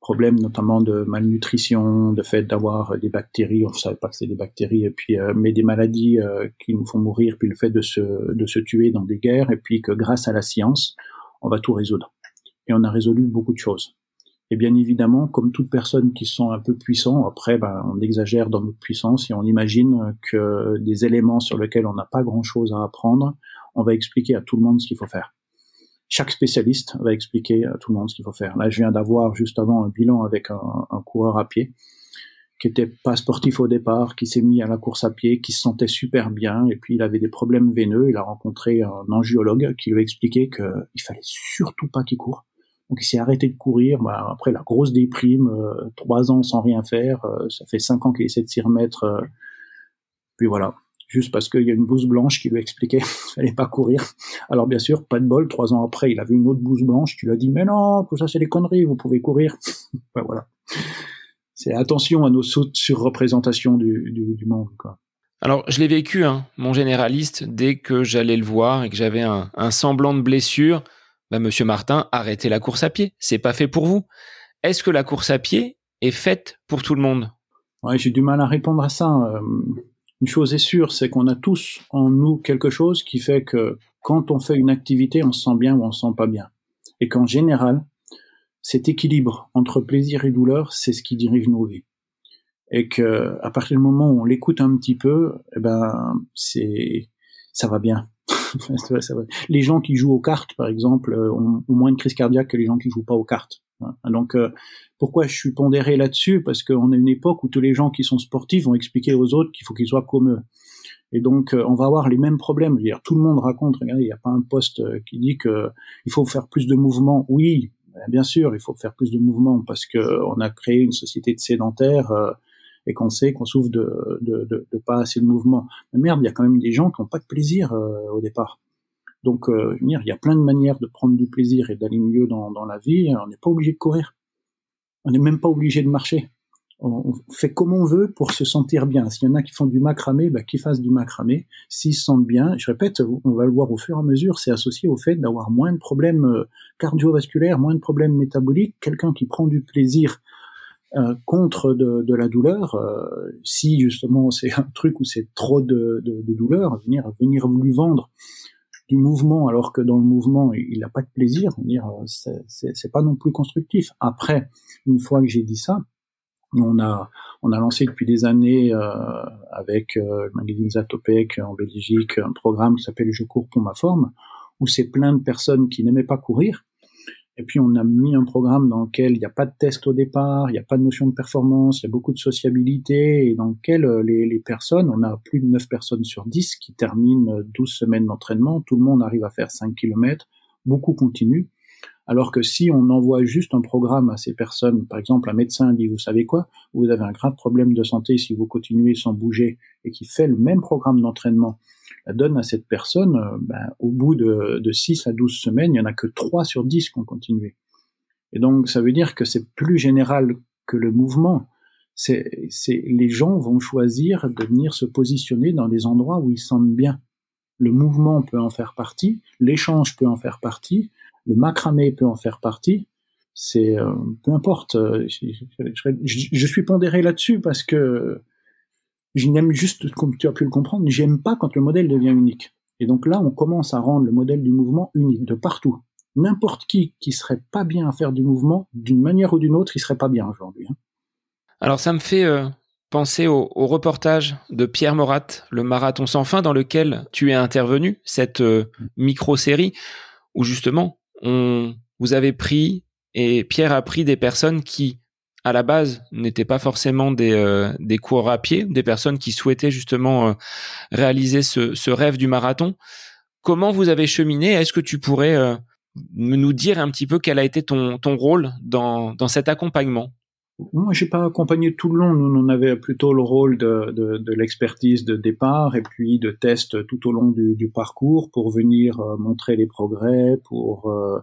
problèmes notamment de malnutrition, de fait d'avoir des bactéries, on ne savait pas que c'est des bactéries, et puis euh, mais des maladies euh, qui nous font mourir, puis le fait de se, de se tuer dans des guerres, et puis que grâce à la science, on va tout résoudre. Et on a résolu beaucoup de choses. Et bien évidemment, comme toute personne qui sont un peu puissants, après, ben, on exagère dans notre puissance et on imagine que des éléments sur lesquels on n'a pas grand-chose à apprendre, on va expliquer à tout le monde ce qu'il faut faire chaque spécialiste va expliquer à tout le monde ce qu'il faut faire. Là, je viens d'avoir juste avant un bilan avec un, un, coureur à pied qui était pas sportif au départ, qui s'est mis à la course à pied, qui se sentait super bien, et puis il avait des problèmes veineux. Il a rencontré un angiologue qui lui a expliqué qu'il fallait surtout pas qu'il court. Donc il s'est arrêté de courir. Bah, après la grosse déprime, euh, trois ans sans rien faire, euh, ça fait cinq ans qu'il essaie de s'y remettre. Euh, puis voilà, juste parce qu'il y a une blouse blanche qui lui expliquait <laughs> qu'il fallait pas courir. Alors bien sûr, pas de bol, trois ans après, il avait une autre blouse blanche qui lui a dit mais non, tout ça c'est des conneries, vous pouvez courir. <laughs> ben, voilà. C'est attention à nos surreprésentations du, du, du monde. Quoi. Alors, je l'ai vécu, hein, mon généraliste, dès que j'allais le voir et que j'avais un, un, semblant de blessure, bah, Monsieur Martin, arrêtez la course à pied. C'est pas fait pour vous. Est-ce que la course à pied est faite pour tout le monde? Ouais, j'ai du mal à répondre à ça. Euh, une chose est sûre, c'est qu'on a tous en nous quelque chose qui fait que quand on fait une activité, on se sent bien ou on se sent pas bien. Et qu'en général, cet équilibre entre plaisir et douleur, c'est ce qui dirige nos vies. Et que à partir du moment où on l'écoute un petit peu, eh ben c'est ça va bien. <laughs> les gens qui jouent aux cartes, par exemple, ont, moins de crise cardiaque que les gens qui jouent pas aux cartes. Donc, euh, pourquoi je suis pondéré là-dessus? Parce qu'on a une époque où tous les gens qui sont sportifs vont expliquer aux autres qu'il faut qu'ils soient comme eux. Et donc, euh, on va avoir les mêmes problèmes. Dire, tout le monde raconte, regardez, il n'y a pas un poste euh, qui dit que il faut faire plus de mouvements. Oui, ben, bien sûr, il faut faire plus de mouvements parce que on a créé une société de sédentaires et qu'on sait qu'on souffre de, de, de, de, pas assez de mouvement. Mais merde, il y a quand même des gens qui n'ont pas de plaisir au départ. Donc, euh, il y a plein de manières de prendre du plaisir et d'aller mieux dans, dans la vie. On n'est pas obligé de courir. On n'est même pas obligé de marcher. On, fait comme on veut pour se sentir bien. S'il y en a qui font du macramé, bah, qu'ils fassent du macramé. S'ils se sentent bien, je répète, on va le voir au fur et à mesure, c'est associé au fait d'avoir moins de problèmes euh, cardiovasculaires, moins de problèmes métaboliques. Quelqu'un qui prend du plaisir euh, contre de, la douleur, euh, si justement c'est un truc où c'est trop de, de, de, douleur, venir venir lui vendre du mouvement alors que dans le mouvement il n'a pas de plaisir, dire c'est pas non plus constructif. Après, une fois que j'ai dit ça, on a on a lancé depuis des années euh, avec euh, le magazine Zatopek en Belgique un programme qui s'appelle Je cours pour ma forme où c'est plein de personnes qui n'aimaient pas courir et puis on a mis un programme dans lequel il n'y a pas de test au départ, il n'y a pas de notion de performance, il y a beaucoup de sociabilité, et dans lequel euh, les, les personnes, on a plus de 9 personnes sur 10 qui terminent 12 semaines d'entraînement, tout le monde arrive à faire 5 km, beaucoup continuent. Alors que si on envoie juste un programme à ces personnes, par exemple un médecin dit vous savez quoi, vous avez un grave problème de santé si vous continuez sans bouger et qui fait le même programme d'entraînement la donne à cette personne, euh, ben, au bout de, de 6 à 12 semaines, il n'y en a que 3 sur 10 qui ont continué. Et donc, ça veut dire que c'est plus général que le mouvement. C'est, c'est, les gens vont choisir de venir se positionner dans des endroits où ils sentent bien. Le mouvement peut en faire partie, l'échange peut en faire partie, le macramé peut en faire partie. C'est euh, peu importe. Euh, je, je, suis pondéré là-dessus parce que je n'aime juste, comme tu as pu le comprendre, j'aime pas quand le modèle devient unique. Et donc là, on commence à rendre le modèle du mouvement unique de partout. n'importe qui qui serait pas bien à faire du mouvement, d'une manière ou d'une autre, il serait pas bien aujourd'hui. Hein. Alors ça me fait euh, penser au, reportage de Pierre Morat, le marathon sans fin, dans lequel tu es intervenu, cette euh, micro-série où justement on vous avez pris et Pierre a pris des personnes qui à la base n'étaient pas forcément des, euh, coureurs à pied, des personnes qui souhaitaient justement réaliser ce, rêve du marathon. Comment vous avez cheminé? Est-ce que tu pourrais nous dire un petit peu quel a été ton, rôle dans, cet accompagnement? Moi, j'ai pas accompagné tout le long. Nous, on avait plutôt le rôle de, l'expertise de départ et puis de test tout au long du, du parcours pour venir euh, montrer les progrès, pour euh,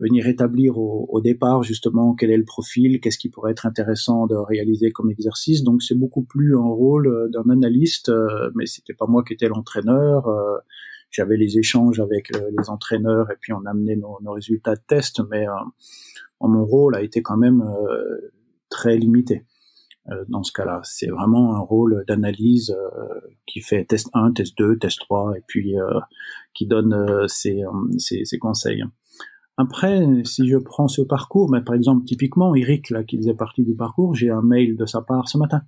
venir établir au, au, départ justement quel est le profil, qu'est-ce qui pourrait être intéressant de réaliser comme exercice. Donc, c'est beaucoup plus un rôle euh, d'un analyste, mais c'était pas moi qui étais l'entraîneur j'avais les échanges avec euh, les entraîneurs et puis on amenait nos, nos résultats de test, mais euh, mon rôle a été quand même euh, très limité dans ce cas-là. C'est vraiment un rôle d'analyse qui fait test 1, test 2, test 3 et puis qui donne ses, ses, ses, conseils. Après, si je prends ce parcours, mais par exemple typiquement Eric là qui faisait partie du parcours, j'ai un mail de sa part ce matin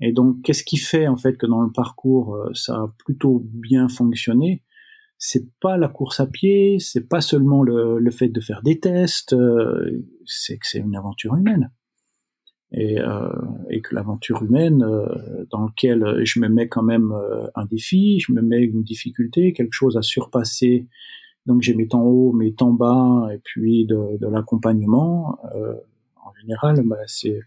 et donc, qu'est-ce qui fait en fait que dans le parcours euh, ça a plutôt bien fonctionné? C'est pas la course à pied, c'est pas seulement le, fait de faire des tests, euh, c'est que c'est une aventure humaine. Et, euh, que l'aventure humaine, dans laquelle je me mets quand même un défi, je me mets une difficulté, quelque chose à surpasser. Donc j'ai mes temps hauts, mes temps bas, et puis de, de l'accompagnement. en général, bah, c'est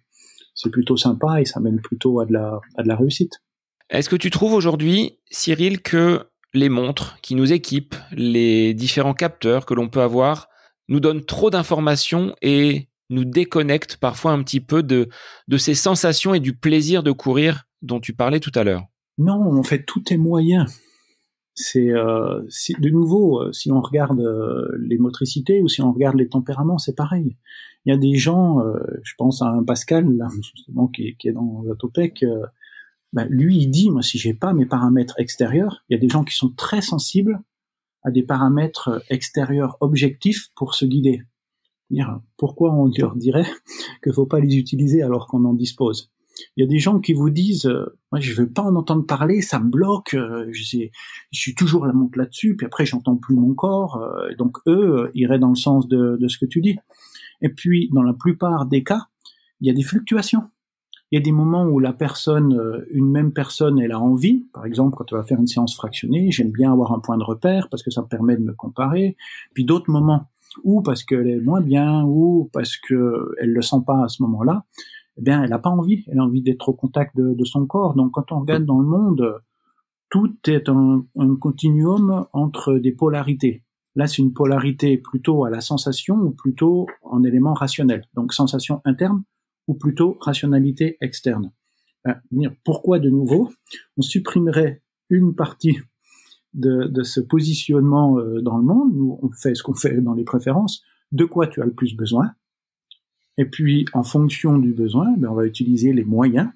c'est plutôt sympa et ça mène plutôt à de la, à de la réussite. Est-ce que tu trouves aujourd'hui, Cyril, que les montres qui nous équipent, les différents capteurs que l'on peut avoir, nous donnent trop d'informations et nous déconnectent parfois un petit peu de, de ces sensations et du plaisir de courir dont tu parlais tout à l'heure? Non, en fait, tout est moyen. C'est euh, de nouveau, euh, si on regarde euh, les motricités ou si on regarde les tempéraments, c'est pareil. Il y a des gens, euh, je pense à un Pascal là, justement qui, qui est dans Atopec, euh, bah, lui il dit moi si j'ai pas mes paramètres extérieurs, il y a des gens qui sont très sensibles à des paramètres extérieurs objectifs pour se guider. Pourquoi on leur dirait <laughs> qu'il faut pas les utiliser alors qu'on en dispose? Il y a des gens qui vous disent, euh, moi je veux pas en entendre parler, ça me bloque, euh, je, suis toujours la montre là-dessus, puis après j'entends plus mon corps. Euh, donc eux iraient dans le sens de, ce que tu dis. Et puis, dans la plupart des cas, il y a des fluctuations. Il y a des moments où la personne, euh, une même personne, elle a envie. Par exemple, quand on va faire une séance fractionnée, j'aime bien avoir un point de repère parce que ça me permet de me comparer. Puis d'autres moments ou parce qu'elle est moins bien, ou parce que elle le sent pas à ce moment-là, eh bien, elle n'a pas envie. Elle a envie d'être au contact de, son corps. Donc, quand on regarde dans le monde, tout est un, continuum entre des polarités. Là, c'est une polarité plutôt à la sensation ou plutôt en élément rationnel. Donc, sensation interne ou plutôt rationalité externe. Ben, pourquoi de nouveau? On supprimerait une partie de, de ce positionnement euh, dans le monde Nous, on fait ce qu'on fait dans les préférences. De quoi tu as le plus besoin? Et puis, en fonction du besoin, ben, on va utiliser les moyens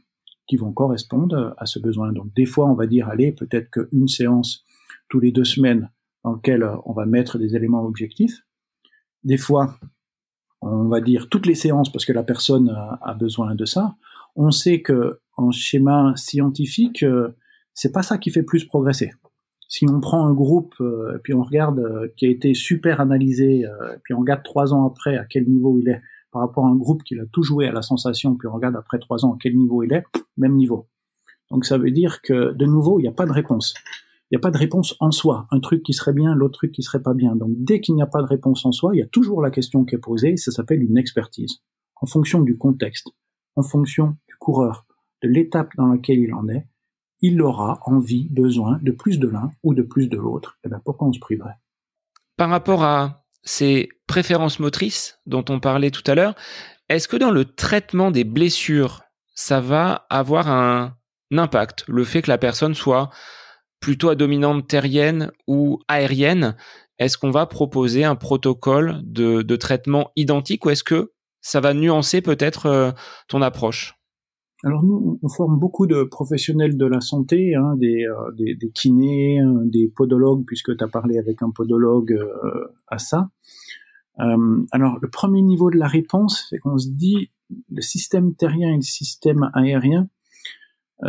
qui vont correspondre à ce besoin. Donc, des fois, on va dire, allez, peut-être qu'une séance tous les deux semaines dans lequel euh, on va mettre des éléments objectifs. Des fois, on va dire toutes les séances parce que la personne a, besoin de ça. On sait que en schéma scientifique, euh, c'est pas ça qui fait plus progresser. Si on prend un groupe euh, et puis on regarde qui a été super analysé, et puis on regarde trois ans après à quel niveau il est par rapport à un groupe qui a tout joué à la sensation, puis on regarde après trois ans à quel niveau il est, même niveau. Donc ça veut dire que de nouveau, il n'y a pas de réponse il n'y a pas de réponse en soi. Un truc qui serait bien, l'autre truc qui serait pas bien. Donc dès qu'il n'y a pas de réponse en soi, il y a toujours la question qui est posée, ça s'appelle une expertise. En fonction du contexte, en fonction du coureur, de l'étape dans laquelle il en est, il aura envie, besoin de plus de l'un ou de plus de l'autre. Et eh bien pourquoi on se priverait? Par rapport à ces préférences motrices dont on parlait tout à l'heure, est-ce que dans le traitement des blessures, ça va avoir un impact, le fait que la personne soit plutôt à dominante terrienne ou aérienne, est-ce qu'on va proposer un protocole de, traitement identique ou est-ce que ça va nuancer peut-être euh, ton approche? Alors nous, on forme beaucoup de professionnels de la santé, hein, des, des, des, kinés, des podologues, puisque tu as parlé avec un podologue à ça. alors le premier niveau de la réponse, c'est qu'on se dit le système terrien et le système aérien,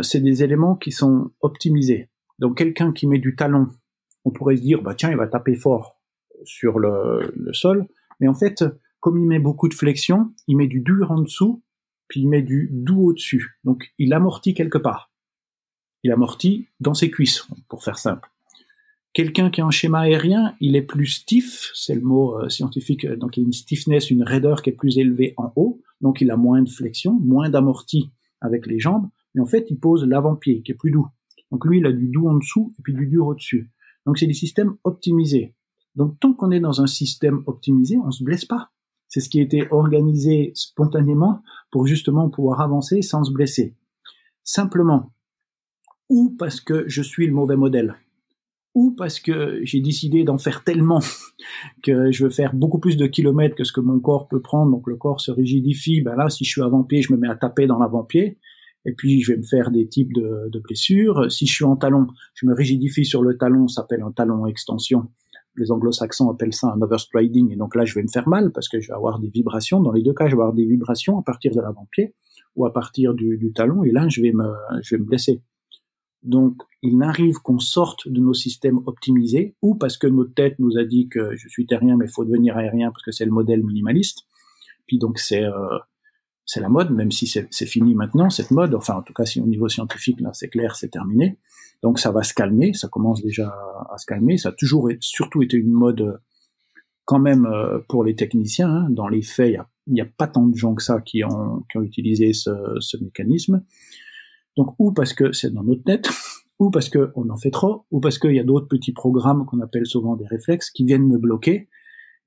c'est des éléments qui sont optimisés. Donc quelqu'un qui met du talon, on pourrait se dire, bah tiens, il va taper fort sur le, le sol, mais en fait, comme il met beaucoup de flexion, il met du dur en dessous, puis il met du doux au-dessus. Donc il amortit quelque part. Il amortit dans ses cuisses, pour faire simple. Quelqu'un qui a un schéma aérien, il est plus stiff, c'est le mot euh, scientifique, euh, donc il a une stiffness, une raideur qui est plus élevée en haut, donc il a moins de flexion, moins d'amorti avec les jambes, mais en fait il pose l'avant-pied qui est plus doux. Donc lui, il a du doux en dessous et puis du dur au-dessus. Donc c'est des systèmes optimisés. Donc tant qu'on est dans un système optimisé, on se blesse pas. C'est ce qui a été organisé spontanément pour justement pouvoir avancer sans se blesser. Simplement, ou parce que je suis le mauvais modèle, ou parce que j'ai décidé d'en faire tellement <laughs> que je veux faire beaucoup plus de kilomètres que ce que mon corps peut prendre, donc le corps se rigidifie, ben là, si je suis avant-pied, je me mets à taper dans l'avant-pied, et puis je vais me faire des types de, de, blessures. Si je suis en talon, je me rigidifie sur le talon, ça s'appelle un talon extension. Les anglo-saxons appellent ça un overstriding, et donc là je vais me faire mal parce que je vais avoir des vibrations. Dans les deux cas, je vais avoir des vibrations à partir de l'avant-pied ou à partir du, talon, et là je vais me, je vais me blesser. Donc, il n'arrive qu'on sorte de nos systèmes optimisés, ou parce que notre tête nous a dit que je suis terrien, mais il faut devenir aérien parce que c'est le modèle minimaliste. Puis donc c'est euh, c'est la mode, même si c'est fini maintenant, cette mode. Enfin, en tout cas, si au niveau scientifique, là, c'est clair, c'est terminé. Donc, ça va se calmer, ça commence déjà à se calmer. Ça a toujours surtout été une mode euh, quand même euh, pour les techniciens. Hein. Dans les faits, il n'y a, pas tant de gens que ça qui ont, utilisé ce, mécanisme. Donc, ou parce que c'est dans notre tête, <laughs> ou parce qu'on en fait trop, ou parce qu'il y a d'autres petits programmes qu'on appelle souvent des réflexes qui viennent me bloquer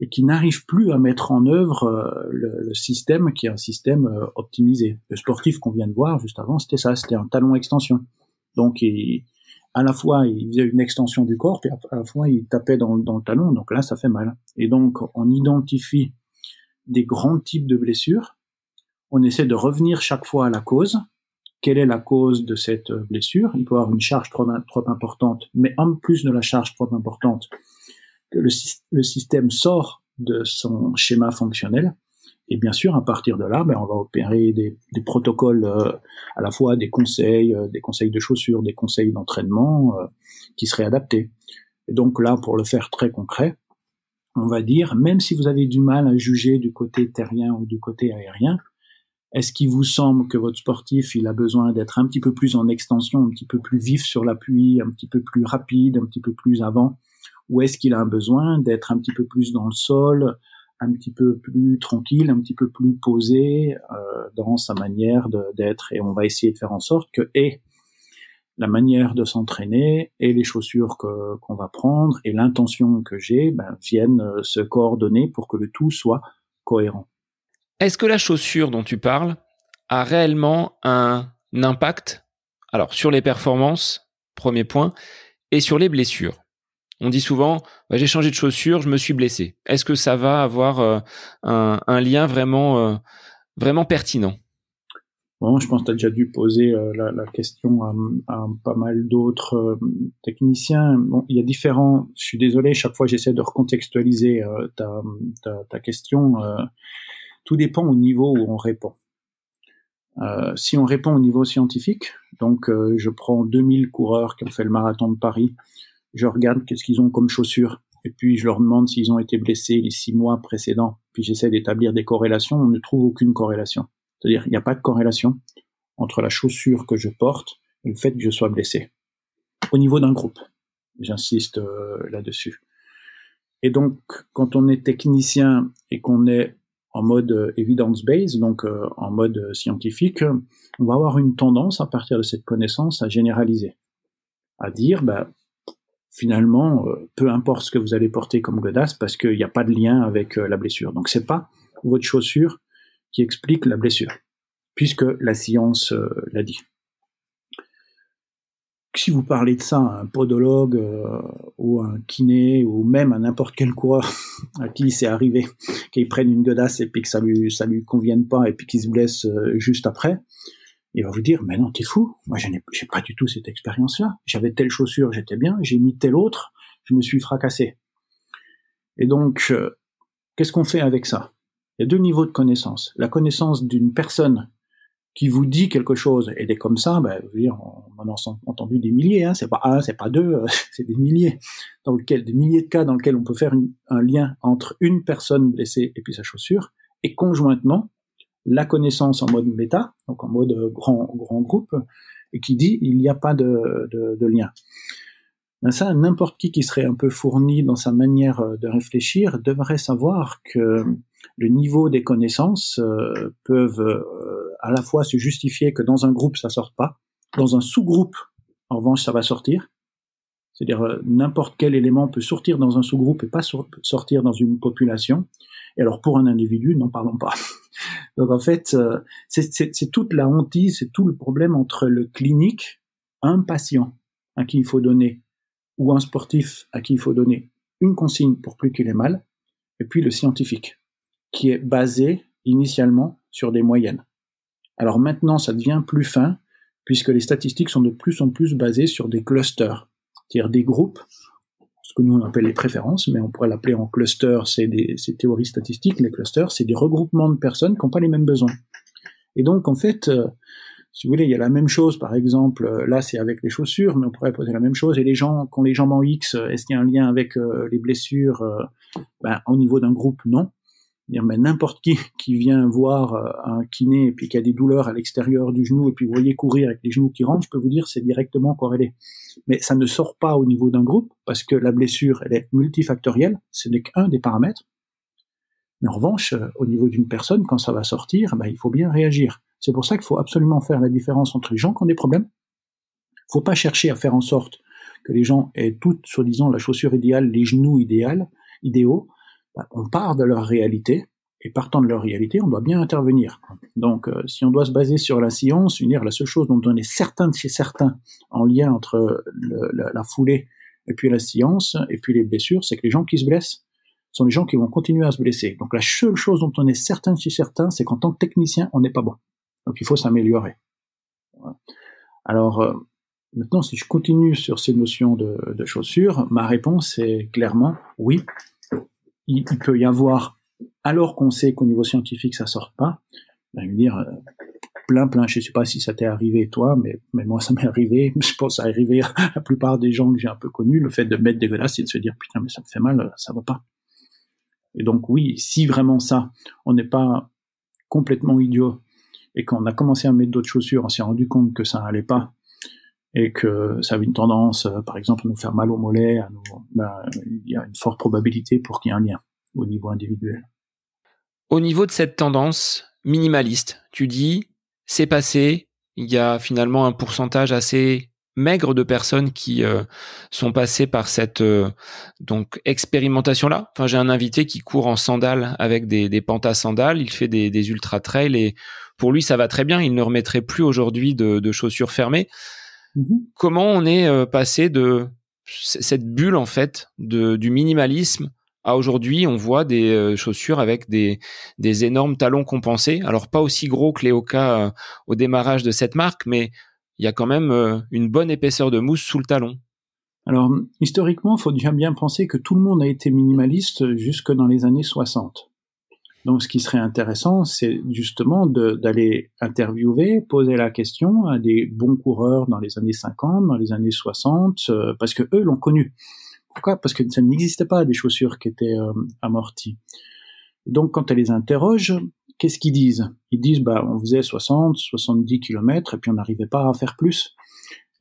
et qui n'arrive plus à mettre en œuvre euh, le, système qui est un système optimisé. Le sportif qu'on vient de voir juste avant, c'était ça, c'était un talon extension. Donc il, à la fois il faisait une extension du corps, puis à la fois il tapait dans, le talon, donc là ça fait mal. Et donc on identifie des grands types de blessures, on essaie de revenir chaque fois à la cause. Quelle est la cause de cette blessure? Il peut y avoir une charge trop, importante, mais en plus de la charge trop importante, le, système sort de son schéma fonctionnel. Et bien sûr, à partir de là, ben, on va opérer des, des protocoles, euh, à la fois des conseils, euh, des conseils de chaussures, des conseils d'entraînement euh, qui seraient adaptés. Et donc là, pour le faire très concret, on va dire, même si vous avez du mal à juger du côté terrien ou du côté aérien, est-ce qu'il vous semble que votre sportif, il a besoin d'être un petit peu plus en extension, un petit peu plus vif sur l'appui, un petit peu plus rapide, un petit peu plus avant? Ou est-ce qu'il a un besoin d'être un petit peu plus dans le sol, un petit peu plus tranquille, un petit peu plus posé euh, dans sa manière d'être Et on va essayer de faire en sorte que et la manière de s'entraîner et les chaussures qu'on va prendre et l'intention que j'ai ben, viennent euh, se coordonner pour que le tout soit cohérent. Est-ce que la chaussure dont tu parles a réellement un impact alors sur les performances, premier point, et sur les blessures? On dit souvent, bah, j'ai changé de chaussure, je me suis blessé. Est-ce que ça va avoir euh, un, lien vraiment, euh, vraiment pertinent? Bon, je pense que tu as déjà dû poser euh, la, question à, pas mal d'autres techniciens. Bon, il y a différents. Je suis désolé, chaque fois j'essaie de recontextualiser ta, question. tout dépend au niveau où on répond. si on répond au niveau scientifique, donc je prends 2000 coureurs qui ont fait le marathon de Paris, je regarde qu'est-ce qu'ils ont comme chaussures, et puis je leur demande s'ils ont été blessés les six mois précédents, puis j'essaie d'établir des corrélations, on ne trouve aucune corrélation. C'est-à-dire, il n'y a pas de corrélation entre la chaussure que je porte et le fait que je sois blessé. Au niveau d'un groupe, j'insiste euh, là-dessus. Et donc, quand on est technicien et qu'on est en mode euh, evidence-based, donc euh, en mode scientifique, on va avoir une tendance à partir de cette connaissance à généraliser, à dire, bah, finalement, euh, peu importe ce que vous allez porter comme godasse, parce qu'il n'y a pas de lien avec euh, la blessure. Donc c'est pas votre chaussure qui explique la blessure, puisque la science euh, l'a dit. Si vous parlez de ça à un podologue ou un kiné ou même à n'importe quel coureur <laughs> à qui c'est arrivé qu'il prenne une godasse et puis que ça lui ça lui convienne pas et puis qu'il se blesse juste après, Il va vous dire, mais non, t'es fou. Moi, je n'ai pas du tout cette expérience-là. J'avais telle chaussure, j'étais bien. J'ai mis telle autre, je me suis fracassé. Et donc, euh, qu'est-ce qu'on fait avec ça? Il y a deux niveaux de connaissance. La connaissance d'une personne qui vous dit quelque chose, et des comme ça, ben, je veux dire, on en a entendu des milliers, hein, c'est pas un, c'est pas deux, <laughs> c'est des milliers, dans lequel, des milliers de cas dans lesquels on peut faire un lien entre une personne blessée et puis sa chaussure, et conjointement, la connaissance en mode méta, donc en mode grand, grand groupe, et qui dit il n'y a pas de, de, de lien. Ben ça, n'importe qui qui serait un peu fourni dans sa manière de réfléchir devrait savoir que le niveau des connaissances euh, peuvent euh, à la fois se justifier que dans un groupe ça sorte pas, dans un sous-groupe en revanche ça va sortir. C'est-à-dire euh, n'importe quel élément peut sortir dans un sous-groupe et pas sortir dans une population. Et alors pour un individu, n'en parlons pas. <laughs> Donc en fait, euh, c'est toute la hantise, c'est tout le problème entre le clinique, un patient à qui il faut donner, ou un sportif à qui il faut donner une consigne pour plus qu'il ait mal, et puis le scientifique, qui est basé initialement sur des moyennes. Alors maintenant, ça devient plus fin, puisque les statistiques sont de plus en plus basées sur des clusters, c'est-à-dire des groupes ce que nous on appelle les préférences, mais on pourrait l'appeler en cluster, c'est des théories statistiques, les clusters, c'est des regroupements de personnes qui n'ont pas les mêmes besoins. Et donc, en fait, euh, si vous voulez, il y a la même chose, par exemple, euh, là c'est avec les chaussures, mais on pourrait poser la même chose, et les gens qui ont les jambes en X, euh, est-ce qu'il y a un lien avec les blessures ben, Au niveau d'un groupe, non mais n'importe qui <laughs> qui vient voir euh, un kiné et puis qui a des douleurs à l'extérieur du genou et puis vous voyez courir avec les genoux qui rentrent, je peux vous dire c'est directement corrélé. Mais ça ne sort pas au niveau d'un groupe parce que la blessure elle est multifactorielle, ce n'est qu'un des paramètres. Mais en revanche, euh, au niveau d'une personne, quand ça va sortir, ben, il faut bien réagir. C'est pour ça qu'il faut absolument faire la différence entre les gens qui ont des problèmes. Il faut pas chercher à faire en sorte que les gens aient toutes, soi-disant, la chaussure idéale, les genoux idéaux. Bah, on part de leur réalité, et partant de leur réalité, on doit bien intervenir. Donc, euh, si on doit se baser sur la science, unir la seule chose dont on est certain de chez certains en lien entre la, foulée et puis la science et puis les blessures, c'est que les gens qui se blessent sont les gens qui vont continuer à se blesser. Donc, la seule chose dont on est certain de chez certains, c'est qu'en tant que technicien, on n'est pas bon. Donc, il faut s'améliorer. Alors, euh, maintenant, si je continue sur ces notions de, de chaussures, ma réponse est clairement oui, il, peut y avoir, alors qu'on sait qu'au niveau scientifique ça sort pas, ben, dire euh, plein plein, je sais pas si ça t'est arrivé toi, mais, moi ça m'est arrivé, <laughs> je pense à arriver à la plupart des gens que j'ai un peu connus, le fait de mettre dégueulasse et de se dire putain mais ça me fait mal, ça va pas. Et donc oui, si vraiment ça, on n'est pas complètement idiot et qu'on a commencé à mettre d'autres chaussures, on s'est rendu compte que ça allait pas et que ça avait une tendance, euh, par exemple, à nous faire mal au mollet, ben, il y a une forte probabilité pour qu'il y ait un lien au niveau individuel. Au niveau de cette tendance minimaliste, tu dis, c'est passé, il y a finalement un pourcentage assez maigre de personnes qui euh, sont passées par cette euh, donc expérimentation là. Enfin, j'ai un invité qui court en sandales avec des, des pantas sandales, il fait des, des ultra trails et pour lui ça va très bien. Il ne remettrait plus aujourd'hui de chaussures fermées. Mhm. Comment on est euh, passé de cette bulle en fait de, du minimalisme à aujourd'hui, on voit des euh, chaussures avec des, des énormes talons compensés. Alors pas aussi gros que les Oka euh, au démarrage de cette marque, mais il y a quand même une bonne épaisseur de mousse sous le talon. Alors historiquement, il faut déjà bien penser que tout le monde a été minimaliste jusque dans les années 60. Donc, ce qui serait intéressant, c'est justement d'aller interviewer, poser la question à des bons coureurs dans les années 50, dans les années 60, euh, parce que eux l'ont connu. Pourquoi? Parce que ça n'existait pas des chaussures qui étaient euh, amorties. Donc, quand elle les interroge, qu'est-ce qu'ils disent? Ils disent, bah, on faisait 60, 70 km et puis on n'arrivait pas à faire plus.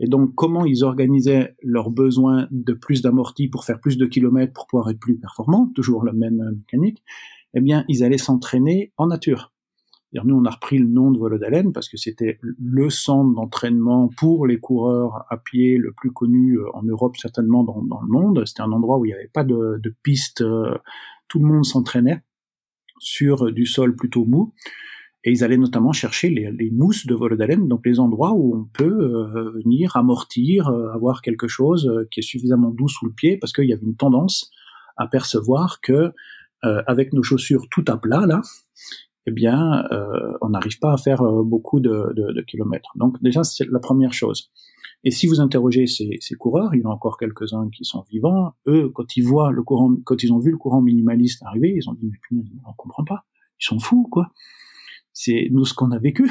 Et donc, comment ils organisaient leurs besoins de plus d'amortis pour faire plus de kilomètres pour pouvoir être plus performants? Toujours la même mécanique eh bien, ils allaient s'entraîner en nature. Nous, on a repris le nom de Volodalen parce que c'était le centre d'entraînement pour les coureurs à pied le plus connu euh, en Europe, certainement dans, le monde. C'était un endroit où il n'y avait pas de, de piste, euh, tout le monde s'entraînait sur du sol plutôt mou. Et ils allaient notamment chercher les, mousses de Volodalen, donc les endroits où on peut euh, venir amortir, avoir quelque chose qui est suffisamment doux sous le pied, parce qu'il y avait une tendance à percevoir que euh, avec nos chaussures tout à plat là, eh bien, euh, on n'arrive pas à faire euh, beaucoup de, de, de, kilomètres. Donc déjà, c'est la première chose. Et si vous interrogez ces, ces coureurs, il y en a encore quelques-uns qui sont vivants, eux, quand ils voient le courant, quand ils ont vu le courant minimaliste arriver, ils ont dit, mais on comprend pas. Ils sont fous, quoi. C'est nous ce qu'on a vécu.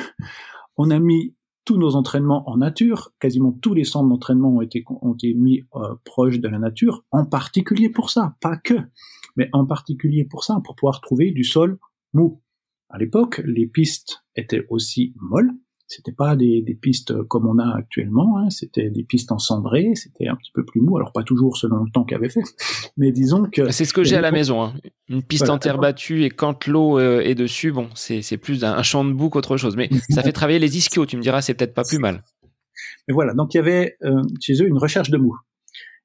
On a mis tous nos entraînements en nature, quasiment tous les centres d'entraînement ont été, ont été mis euh, proches de la nature, en particulier pour ça, pas que, mais en particulier pour ça, pour pouvoir trouver du sol mou. À l'époque, les pistes étaient aussi molles, c'était pas des, des, pistes comme on a actuellement, hein, c'était des pistes en cendré, c'était un petit peu plus mou, alors pas toujours selon le temps qu'il avait fait, <laughs> mais disons que... C'est ce que j'ai à la maison, hein. une piste en terre battue et quand l'eau euh, est dessus, bon, c'est plus un, champ de boue qu'autre chose, mais ça fait travailler les ischios, tu me diras, c'est peut-être pas plus mal. Mais voilà, donc il y avait euh, chez eux une recherche de mou.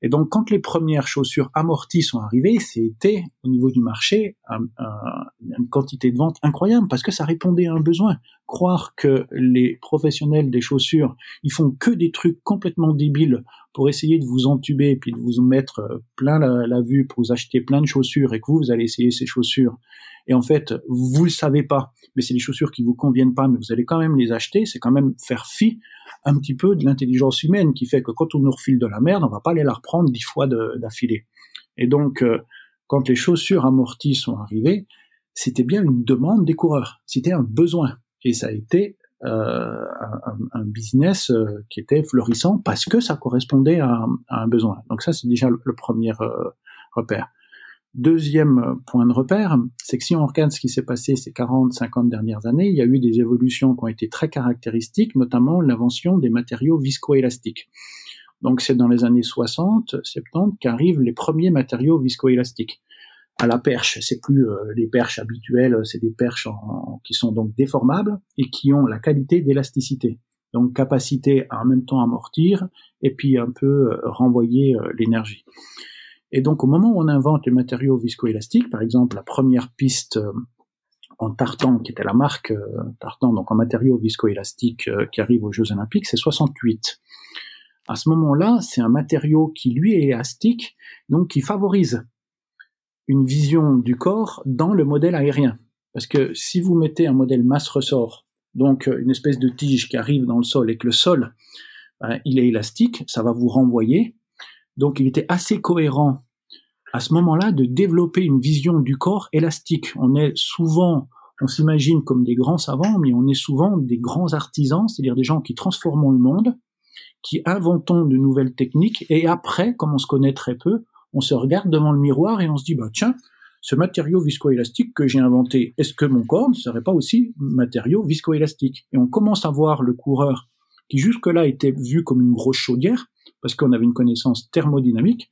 Et donc, quand les premières chaussures amorties sont arrivées, c'était au niveau du marché une quantité de vente incroyable parce que ça répondait à un besoin. Croire que les professionnels des chaussures, ils font que des trucs complètement débiles pour essayer de vous entuber puis de vous mettre euh, plein la, vue pour vous acheter plein de chaussures et que vous, vous allez essayer ces chaussures. Et en fait, vous le savez pas, mais c'est des chaussures qui vous conviennent pas, mais vous allez quand même les acheter. C'est quand même faire fi un petit peu de l'intelligence humaine qui fait que quand on nous refile de la merde, on va pas aller la reprendre dix fois d'affilée. Et donc, euh, quand les chaussures amorties sont arrivées, c'était bien une demande des coureurs, c'était un besoin. Et ça a été un, un, business euh, qui était florissant parce que ça correspondait à, à un besoin. Donc ça, c'est déjà le, premier euh, repère. Deuxième point de repère, c'est que si on regarde ce qui s'est passé ces 40, 50 dernières années, il y a eu des évolutions qui ont été très caractéristiques, notamment l'invention des matériaux viscoélastiques. Donc c'est dans les années 60, 70 qu'arrivent les premiers matériaux viscoélastiques. À la perche, c'est plus euh, les perches habituelles, c'est des perches qui sont donc déformables et qui ont la qualité d'élasticité. Donc capacité à en même temps amortir et puis un peu euh, renvoyer euh, l'énergie. Et donc, au moment où on invente les matériaux viscoélastiques, par exemple, la première piste en tartan, qui était la marque tartan, donc en matériaux viscoélastiques qui arrive aux Jeux Olympiques, c'est 68. À ce moment-là, c'est un matériau qui, lui, est élastique, donc qui favorise une vision du corps dans le modèle aérien. Parce que si vous mettez un modèle masse-ressort, donc une espèce de tige qui arrive dans le sol et que le sol, ben, il est élastique, ça va vous renvoyer, donc il était assez cohérent à ce moment-là de développer une vision du corps élastique. On est souvent, on s'imagine comme des grands savants, mais on est souvent des grands artisans, c'est-à-dire des gens qui transformons le monde, qui inventons de nouvelles techniques, et après, comme on se connaît très peu, on se regarde devant le miroir et on se dit, bah tiens, ce matériau viscoélastique que j'ai inventé, est-ce que mon corps ne serait pas aussi matériau viscoélastique? Et on commence à voir le coureur qui jusque-là était vu comme une grosse chaudière, parce qu'on avait une connaissance thermodynamique,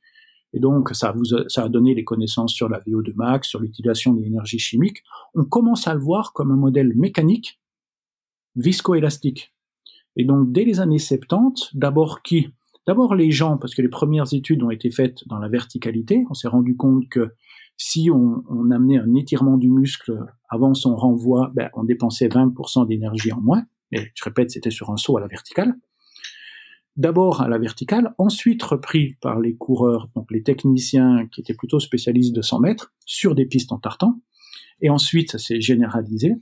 et donc ça, vous a, donné les connaissances sur la VO2 max, sur l'utilisation de l'énergie chimique. On commence à le voir comme un modèle mécanique viscoélastique. Et donc dès les années 70, d'abord qui D'abord les gens, parce que les premières études ont été faites dans la verticalité, on s'est rendu compte que si on, amenait un étirement du muscle avant son renvoi, ben, on dépensait 20% d'énergie en moins. Mais je répète, c'était sur un saut à la verticale. D'abord à la verticale, ensuite repris par les coureurs, donc les techniciens qui étaient plutôt spécialistes de 100 mètres, sur des pistes en tartan, et ensuite ça s'est généralisé,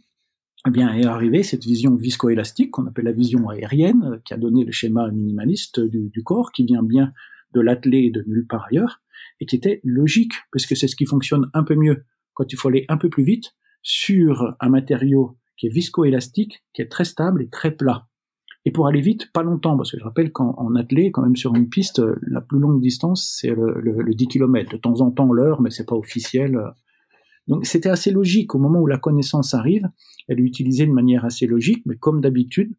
eh bien est arrivée cette vision viscoélastique qu'on appelle la vision aérienne, qui a donné le schéma minimaliste du, du corps, qui vient bien de l'athlé et de nulle part ailleurs, et qui était logique, parce que c'est ce qui fonctionne un peu mieux quand il faut aller un peu plus vite sur un matériau qui est viscoélastique, qui est très stable et très plat et pour aller vite, pas longtemps, parce que je rappelle qu'en athlée, quand même sur une piste, la plus longue distance, c'est le, le, 10 km. De temps en temps l'heure, mais c'est pas officiel. Donc c'était assez logique. Au moment où la connaissance arrive, elle est utilisée de manière assez logique, mais comme d'habitude,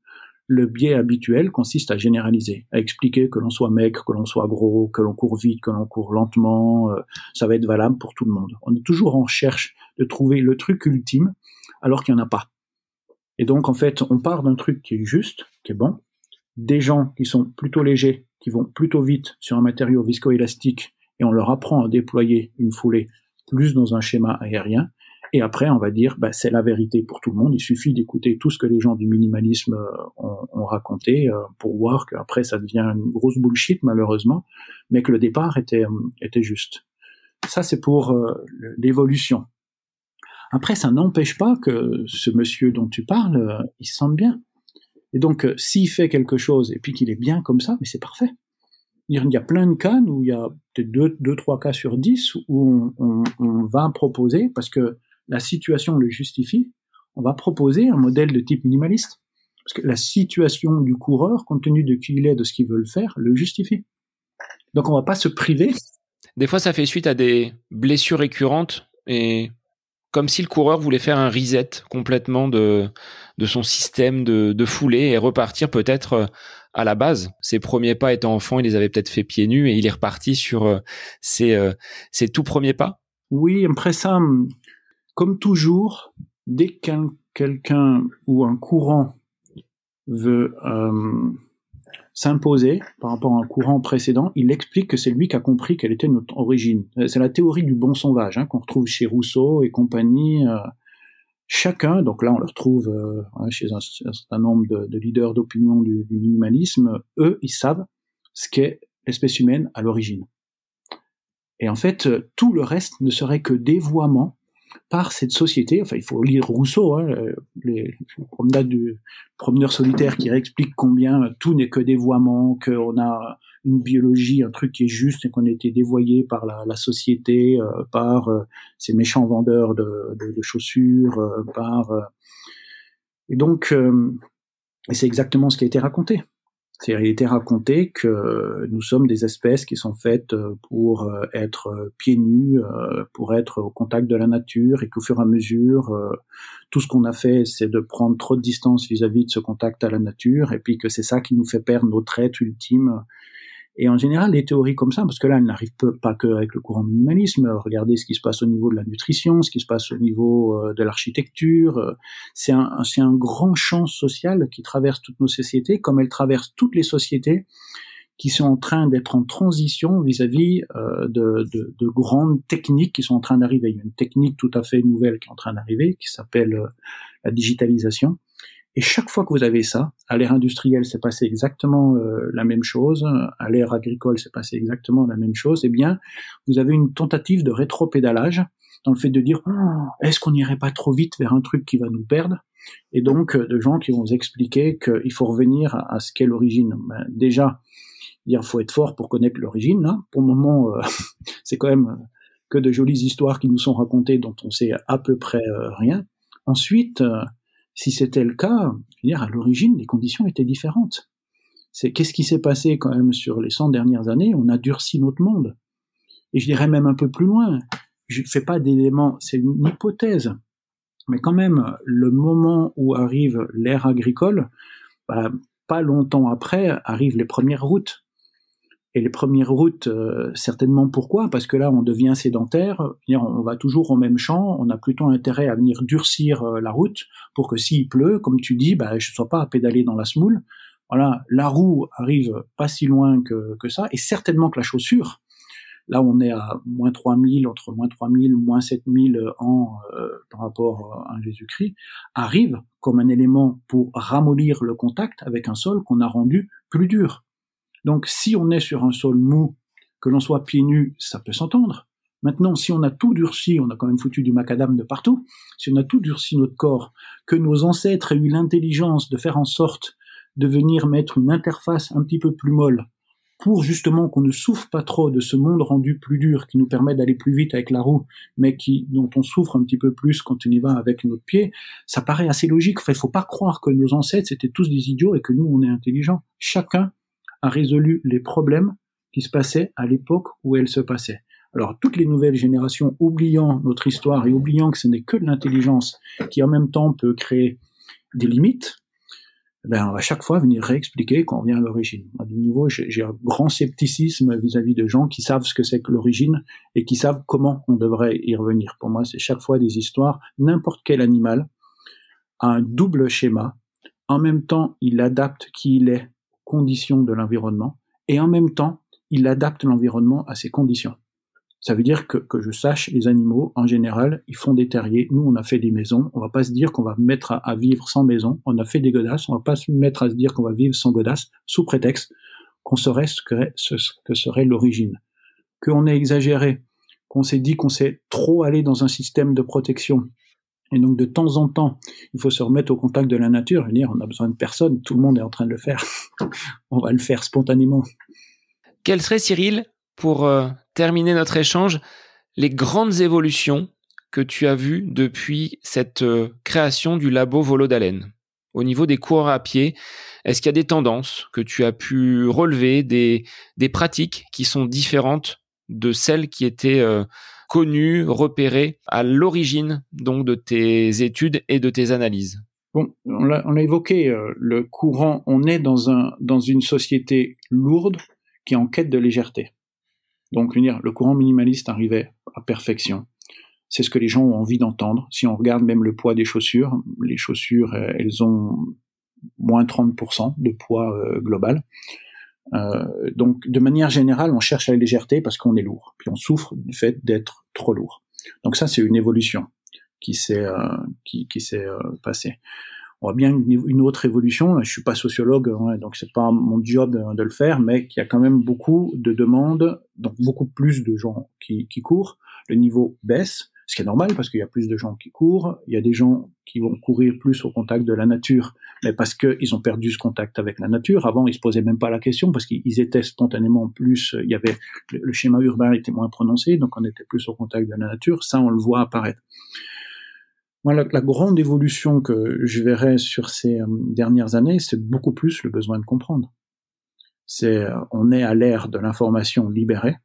le biais habituel consiste à généraliser, à expliquer que l'on soit maigre, que l'on soit gros, que l'on court vite, que l'on court lentement, euh, ça va être valable pour tout le monde. On est toujours en recherche de trouver le truc ultime, alors qu'il n'y en a pas. Et donc, en fait, on part d'un truc qui est juste, qui est bon, des gens qui sont plutôt légers, qui vont plutôt vite sur un matériau viscoélastique, et on leur apprend à déployer une foulée plus dans un schéma aérien. Et après, on va dire, bah, c'est la vérité pour tout le monde. Il suffit d'écouter tout ce que les gens du minimalisme euh, ont, raconté euh, pour voir qu'après, ça devient une grosse bullshit, malheureusement, mais que le départ était, euh, était juste. Ça, c'est pour l'évolution. Après, ça n'empêche pas que ce monsieur dont tu parles, il se sente bien. Et donc, s'il fait quelque chose et puis qu'il est bien comme ça, mais c'est parfait. Il y a plein de cas où il y a peut-être deux, deux, trois cas sur dix où on, va proposer, parce que la situation le justifie, on va proposer un modèle de type minimaliste. Parce que la situation du coureur, compte tenu de qui il est, de ce qu'il veut faire, le justifie. Donc on va pas se priver. Des fois, ça fait suite à des blessures récurrentes et comme si le coureur voulait faire un reset complètement de, de son système de, de foulée et repartir peut-être euh, à la base. Ses premiers pas étant enfant, il les avait peut-être fait pieds nus et il est reparti sur euh, ses, euh, ses tout premiers pas. Oui, après ça, comme toujours, dès qu'un quelqu'un ou un courant veut s'imposer par rapport à un courant précédent, il explique que c'est lui qui a compris quelle était notre origine. C'est la théorie du bon sauvage hein, qu'on retrouve chez Rousseau et compagnie. Euh, chacun, donc là on le retrouve euh, chez un, certain nombre de, leaders d'opinion du, du, minimalisme, eux, ils savent ce qu'est l'espèce humaine à l'origine. Et en fait, tout le reste ne serait que dévoiement par cette société. Enfin, il faut lire Rousseau, hein, les, promenades du promeneur solitaire qui explique combien tout n'est que dévoiement, qu'on a une biologie, un truc qui est juste et qu'on a été dévoyé par la, société, euh, par euh, ces méchants vendeurs de, chaussures, euh, par et donc et c'est exactement ce qui a été raconté. C'est il était raconté que nous sommes des espèces qui sont faites euh, pour euh, être euh, pieds nus, pour être au contact de la nature, et qu'au fur et à mesure, tout ce qu'on a fait, c'est de prendre trop de distance vis-à-vis -vis de ce contact à la nature, et puis que c'est ça qui nous fait perdre notre être ultime et en général, les théories comme ça, parce que là, elles n'arrivent pas que avec le courant minimalisme. Regardez ce qui se passe au niveau de la nutrition, ce qui se passe au niveau euh, de l'architecture. Euh, c'est un, un grand champ social qui traverse toutes nos sociétés, comme elle traverse toutes les sociétés qui sont en train d'être en transition vis-à-vis euh, de, grandes techniques qui sont en train d'arriver. Il y a une technique tout à fait nouvelle qui est en train d'arriver, qui s'appelle la digitalisation, et chaque fois que vous avez ça, à l'ère industrielle, c'est passé exactement euh, la même chose, à l'ère agricole, c'est passé exactement la même chose, eh bien, vous avez une tentative de rétropédalage dans le fait de dire oh, est-ce qu'on n'irait pas trop vite vers un truc qui va nous perdre? Et donc, euh, de gens qui vont vous expliquer qu'il faut revenir à, ce qu'est l'origine. Ben, déjà, il faut être fort pour connaître l'origine. Hein. Pour le moment, euh, <laughs> c'est quand même que de jolies histoires qui nous sont racontées dont on sait à peu près rien. Ensuite, si c'était le cas, dire, à l'origine, les conditions étaient différentes. C'est qu'est-ce qui s'est passé quand même sur les 100 dernières années? On a durci notre monde. Et je dirais même un peu plus loin. Je ne fais pas d'éléments, c'est une hypothèse. Mais quand même, le moment où arrive l'ère agricole, bah, pas longtemps après, arrivent les premières routes. Et les premières routes, euh, certainement pourquoi? Parce que là, on devient sédentaire, on va toujours au même champ, on a plutôt intérêt à venir durcir euh, la route pour que s'il pleut, comme tu dis, bah, je ne sois pas à pédaler dans la semoule. Voilà, la roue arrive pas si loin que, ça, et certainement que la chaussure, là on est à moins 3000, entre moins 3000, moins 7000 ans euh, par rapport à Jésus-Christ, arrive comme un élément pour ramollir le contact avec un sol qu'on a rendu plus dur. Donc si on est sur un sol mou, que l'on soit pieds nus, ça peut s'entendre. Maintenant, si on a tout durci, on a quand même foutu du macadam de partout, si on a tout durci notre corps, que nos ancêtres aient eu l'intelligence de faire en sorte de venir mettre une interface un petit peu plus molle pour justement qu'on ne souffre pas trop de ce monde rendu plus dur qui nous permet d'aller plus vite avec la roue, mais qui dont on souffre un petit peu plus quand on y va avec notre pied, ça paraît assez logique. Enfin, il faut pas croire que nos ancêtres c'était tous des idiots et que nous on est intelligents. Chacun a résolu les problèmes qui se passaient à l'époque où elles se passaient. Alors toutes les nouvelles générations, oubliant notre histoire et oubliant que ce n'est que de l'intelligence qui en même temps peut créer des limites, ben on va chaque fois venir réexpliquer quand on vient à l'origine. De nouveau, j'ai un grand scepticisme vis-à-vis de gens qui savent ce que c'est que l'origine et qui savent comment on devrait y revenir. Pour moi, c'est chaque fois des histoires. N'importe quel animal a un double schéma. En même temps, il adapte qui il est conditions de l'environnement, et en même temps, il adapte l'environnement à ses conditions. Ça veut dire que, que, je sache, les animaux, en général, ils font des terriers. Nous, on a fait des maisons. On va pas se dire qu'on va mettre à, vivre sans maison. On a fait des godasses. On va pas se mettre à se dire qu'on va vivre sans godasses, sous prétexte qu'on saurait ce que, ce que serait l'origine. Qu'on ait exagéré, qu'on s'est dit qu'on s'est trop allé dans un système de protection Et donc de temps en temps, il faut se remettre au contact de la nature et dire on a besoin de personne, tout le monde est en train de le faire. <laughs> on va le faire spontanément. Quel serait Cyril, pour euh, terminer notre échange, les grandes évolutions que tu as vues depuis cette euh, création du labo Volo d'Haleine au niveau des coureurs à pied Est-ce qu'il y a des tendances que tu as pu relever, des, des pratiques qui sont différentes de celles qui étaient euh, connues, repérées à l'origine donc de tes études et de tes analyses Bon, on l'a évoqué, euh, le courant, on est dans, un, dans une société lourde qui est en quête de légèreté. Donc, le courant minimaliste arrivait à perfection. C'est ce que les gens ont envie d'entendre. Si on regarde même le poids des chaussures, les chaussures, euh, elles ont moins 30% de poids global. Euh, donc, de manière générale, on cherche la légèreté parce qu'on est lourd, puis on souffre du fait d'être trop lourd. Donc ça, c'est une évolution qui s'est euh, qui, qui s'est euh, passée. On voit bien une, autre évolution. Je suis pas sociologue, hein, donc c'est pas mon job de, de le faire, mais qu'il y a quand même beaucoup de demandes, donc beaucoup plus de gens qui, qui courent. Le niveau baisse, ce qui est normal parce qu'il y a plus de gens qui courent, il y a des gens qui vont courir plus au contact de la nature, mais parce qu'ils ont perdu ce contact avec la nature. Avant, ils se posaient même pas la question parce qu'ils étaient spontanément plus, il y avait le, schéma urbain était moins prononcé, donc on était plus au contact de la nature. Ça, on le voit apparaître. Moi, la, grande évolution que je verrais sur ces euh, dernières années, c'est beaucoup plus le besoin de comprendre. C'est, euh, on est à l'ère de l'information libérée,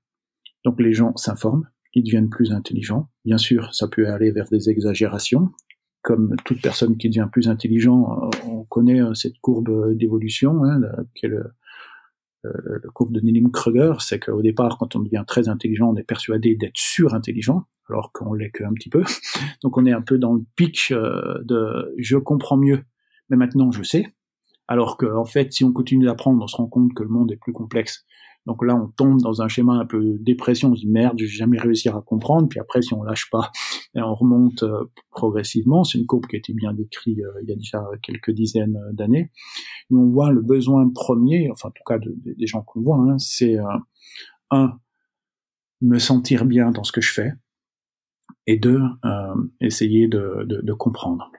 donc les gens s'informent, deviennent plus intelligents. Bien sûr, ça peut aller vers des exagérations. Comme toute personne qui devient plus intelligent, euh, on connaît euh, cette courbe d'évolution, hein, qui est le, courbe de Nilim-Kruger, c'est qu'au départ, quand on devient très intelligent, on est persuadé d'être surintelligent, alors qu'on l'est qu'un petit peu. <laughs> Donc on est un peu dans le euh, de je comprends mieux, mais maintenant je sais. Alors qu'en en fait, si on continue d'apprendre, on se rend compte que le monde est plus complexe donc là, on tombe dans un schéma un peu dépression. On se dit merde, je vais jamais réussir à comprendre. Puis après, si on lâche pas, <laughs> et on remonte euh, progressivement. C'est une courbe qui a été bien décrite euh, il y a déjà quelques dizaines euh, d'années. On voit le besoin premier, enfin en tout cas des gens qu'on voit, hein, c'est un me sentir bien dans ce que je fais, et deux essayer de, de comprendre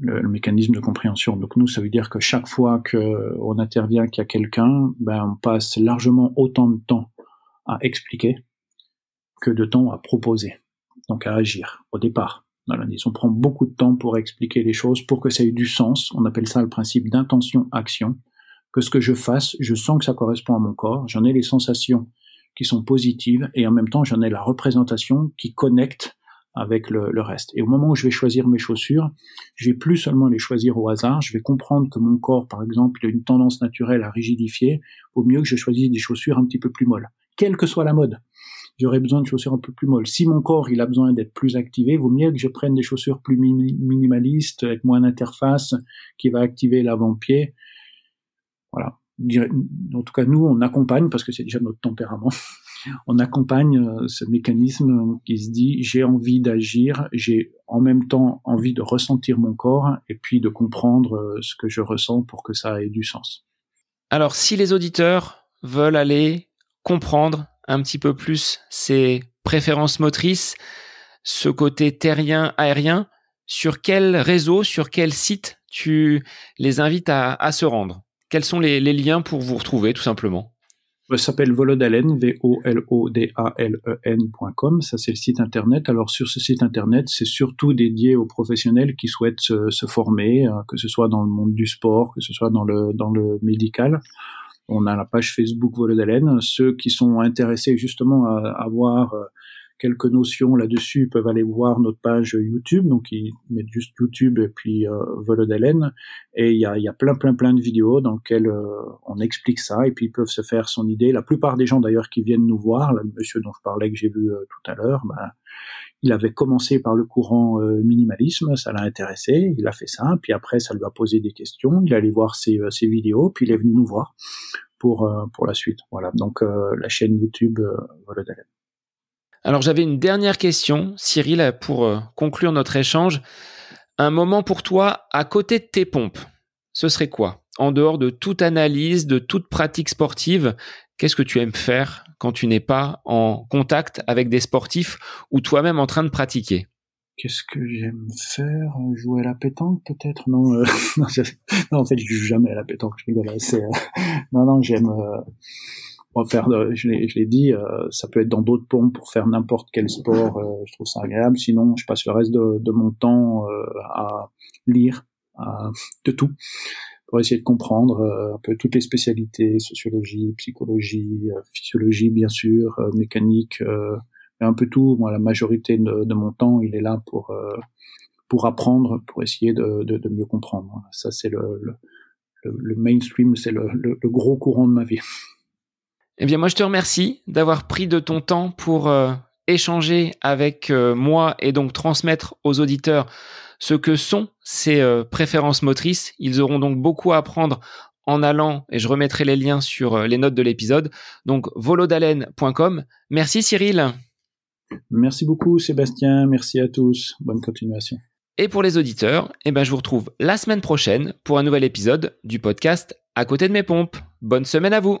le, mécanisme de compréhension. Donc nous, ça veut dire que chaque fois qu'on intervient, qu'il y a quelqu'un, ben, on passe largement autant de temps à expliquer que de temps à proposer, donc à agir au départ. Voilà, on prend beaucoup de temps pour expliquer les choses, pour que ça ait du sens. On appelle ça le principe d'intention-action. Que ce que je fasse, je sens que ça correspond à mon corps, j'en ai les sensations qui sont positives et en même temps j'en ai la représentation qui connecte avec le, reste. Et au moment où je vais choisir mes chaussures, je vais plus seulement les choisir au hasard, je vais comprendre que mon corps, par exemple, a une tendance naturelle à rigidifier, vaut mieux que je choisisse des chaussures un petit peu plus molles, quelle que soit la mode. J'aurais besoin de chaussures un peu plus molles. Si mon corps il a besoin d'être plus activé, vaut mieux que je prenne des chaussures plus minimalistes, avec moins d'interface, qui va activer l'avant-pied. Voilà. En tout cas, nous, on accompagne parce que c'est déjà notre tempérament <laughs> on accompagne euh, ce mécanisme qui se dit j'ai envie d'agir, j'ai en même temps envie de ressentir mon corps et puis de comprendre euh, ce que je ressens pour que ça ait du sens. Alors si les auditeurs veulent aller comprendre un petit peu plus ces préférences motrices, ce côté terrien, aérien, sur quel réseau, sur quel site tu les invites à, se rendre? Quels sont les liens pour vous retrouver tout simplement? Ça s'appelle Volodalen, V-O-L-O-D-A-L-E-N.com. Ça, c'est le site internet. Alors, sur ce site internet, c'est surtout dédié aux professionnels qui souhaitent se, former, euh, que ce soit dans le monde du sport, que ce soit dans le, dans le médical. On a la page Facebook Volodalen. Ceux qui sont intéressés justement à avoir euh, quelques notions là-dessus peuvent aller voir notre page YouTube. Donc, ils mettent juste YouTube et puis euh, Volodalen. Et il y a, y a, plein, plein, plein de vidéos dans lesquelles euh, on explique ça. Et puis, ils peuvent se faire son idée. La plupart des gens, d'ailleurs, qui viennent nous voir, le monsieur dont je parlais, que j'ai vu euh, tout à l'heure, ben, il avait commencé par le courant euh, minimalisme, ça l'a intéressé, il a fait ça, puis après ça lui a posé des questions, il allait voir ses, ses vidéos, puis il est venu nous voir pour pour la suite. Voilà, donc la chaîne YouTube Volodalen. Alors j'avais une dernière question, Cyril, pour euh, conclure notre échange. Un moment pour toi à côté de tes pompes, ce serait quoi? En dehors de toute analyse, de toute pratique sportive, qu'est-ce que tu aimes faire quand tu n'es pas en contact avec des sportifs ou toi-même en train de pratiquer? Qu'est-ce que j'aime faire? Jouer à la pétanque peut-être? Non, euh, <laughs> non, en fait, je joue jamais à la pétanque. Je rigole. Euh, non, non, j'aime. Euh, faire, je l'ai dit, ça peut être dans d'autres pompes pour faire n'importe quel sport. je trouve ça agréable. Sinon, je passe le reste de, mon temps à lire à, de tout pour essayer de comprendre un peu toutes les spécialités, sociologie, psychologie, physiologie bien sûr, mécanique, un peu tout. Moi, la majorité de, mon temps, il est là pour euh, pour apprendre, pour essayer de, mieux comprendre. Ça, c'est le, le, mainstream, c'est le, gros courant de ma vie. Eh bien, moi, je te remercie d'avoir pris de ton temps pour euh, échanger avec euh, moi et donc transmettre aux auditeurs ce que sont ces préférences motrices. Ils auront donc beaucoup à apprendre en allant, et je remettrai les liens sur les notes de l'épisode, donc volodalen.com. Merci Cyril. Merci beaucoup Sébastien, merci à tous, bonne continuation. Et pour les auditeurs, eh ben je vous retrouve la semaine prochaine pour un nouvel épisode du podcast À côté de mes pompes. Bonne semaine à vous.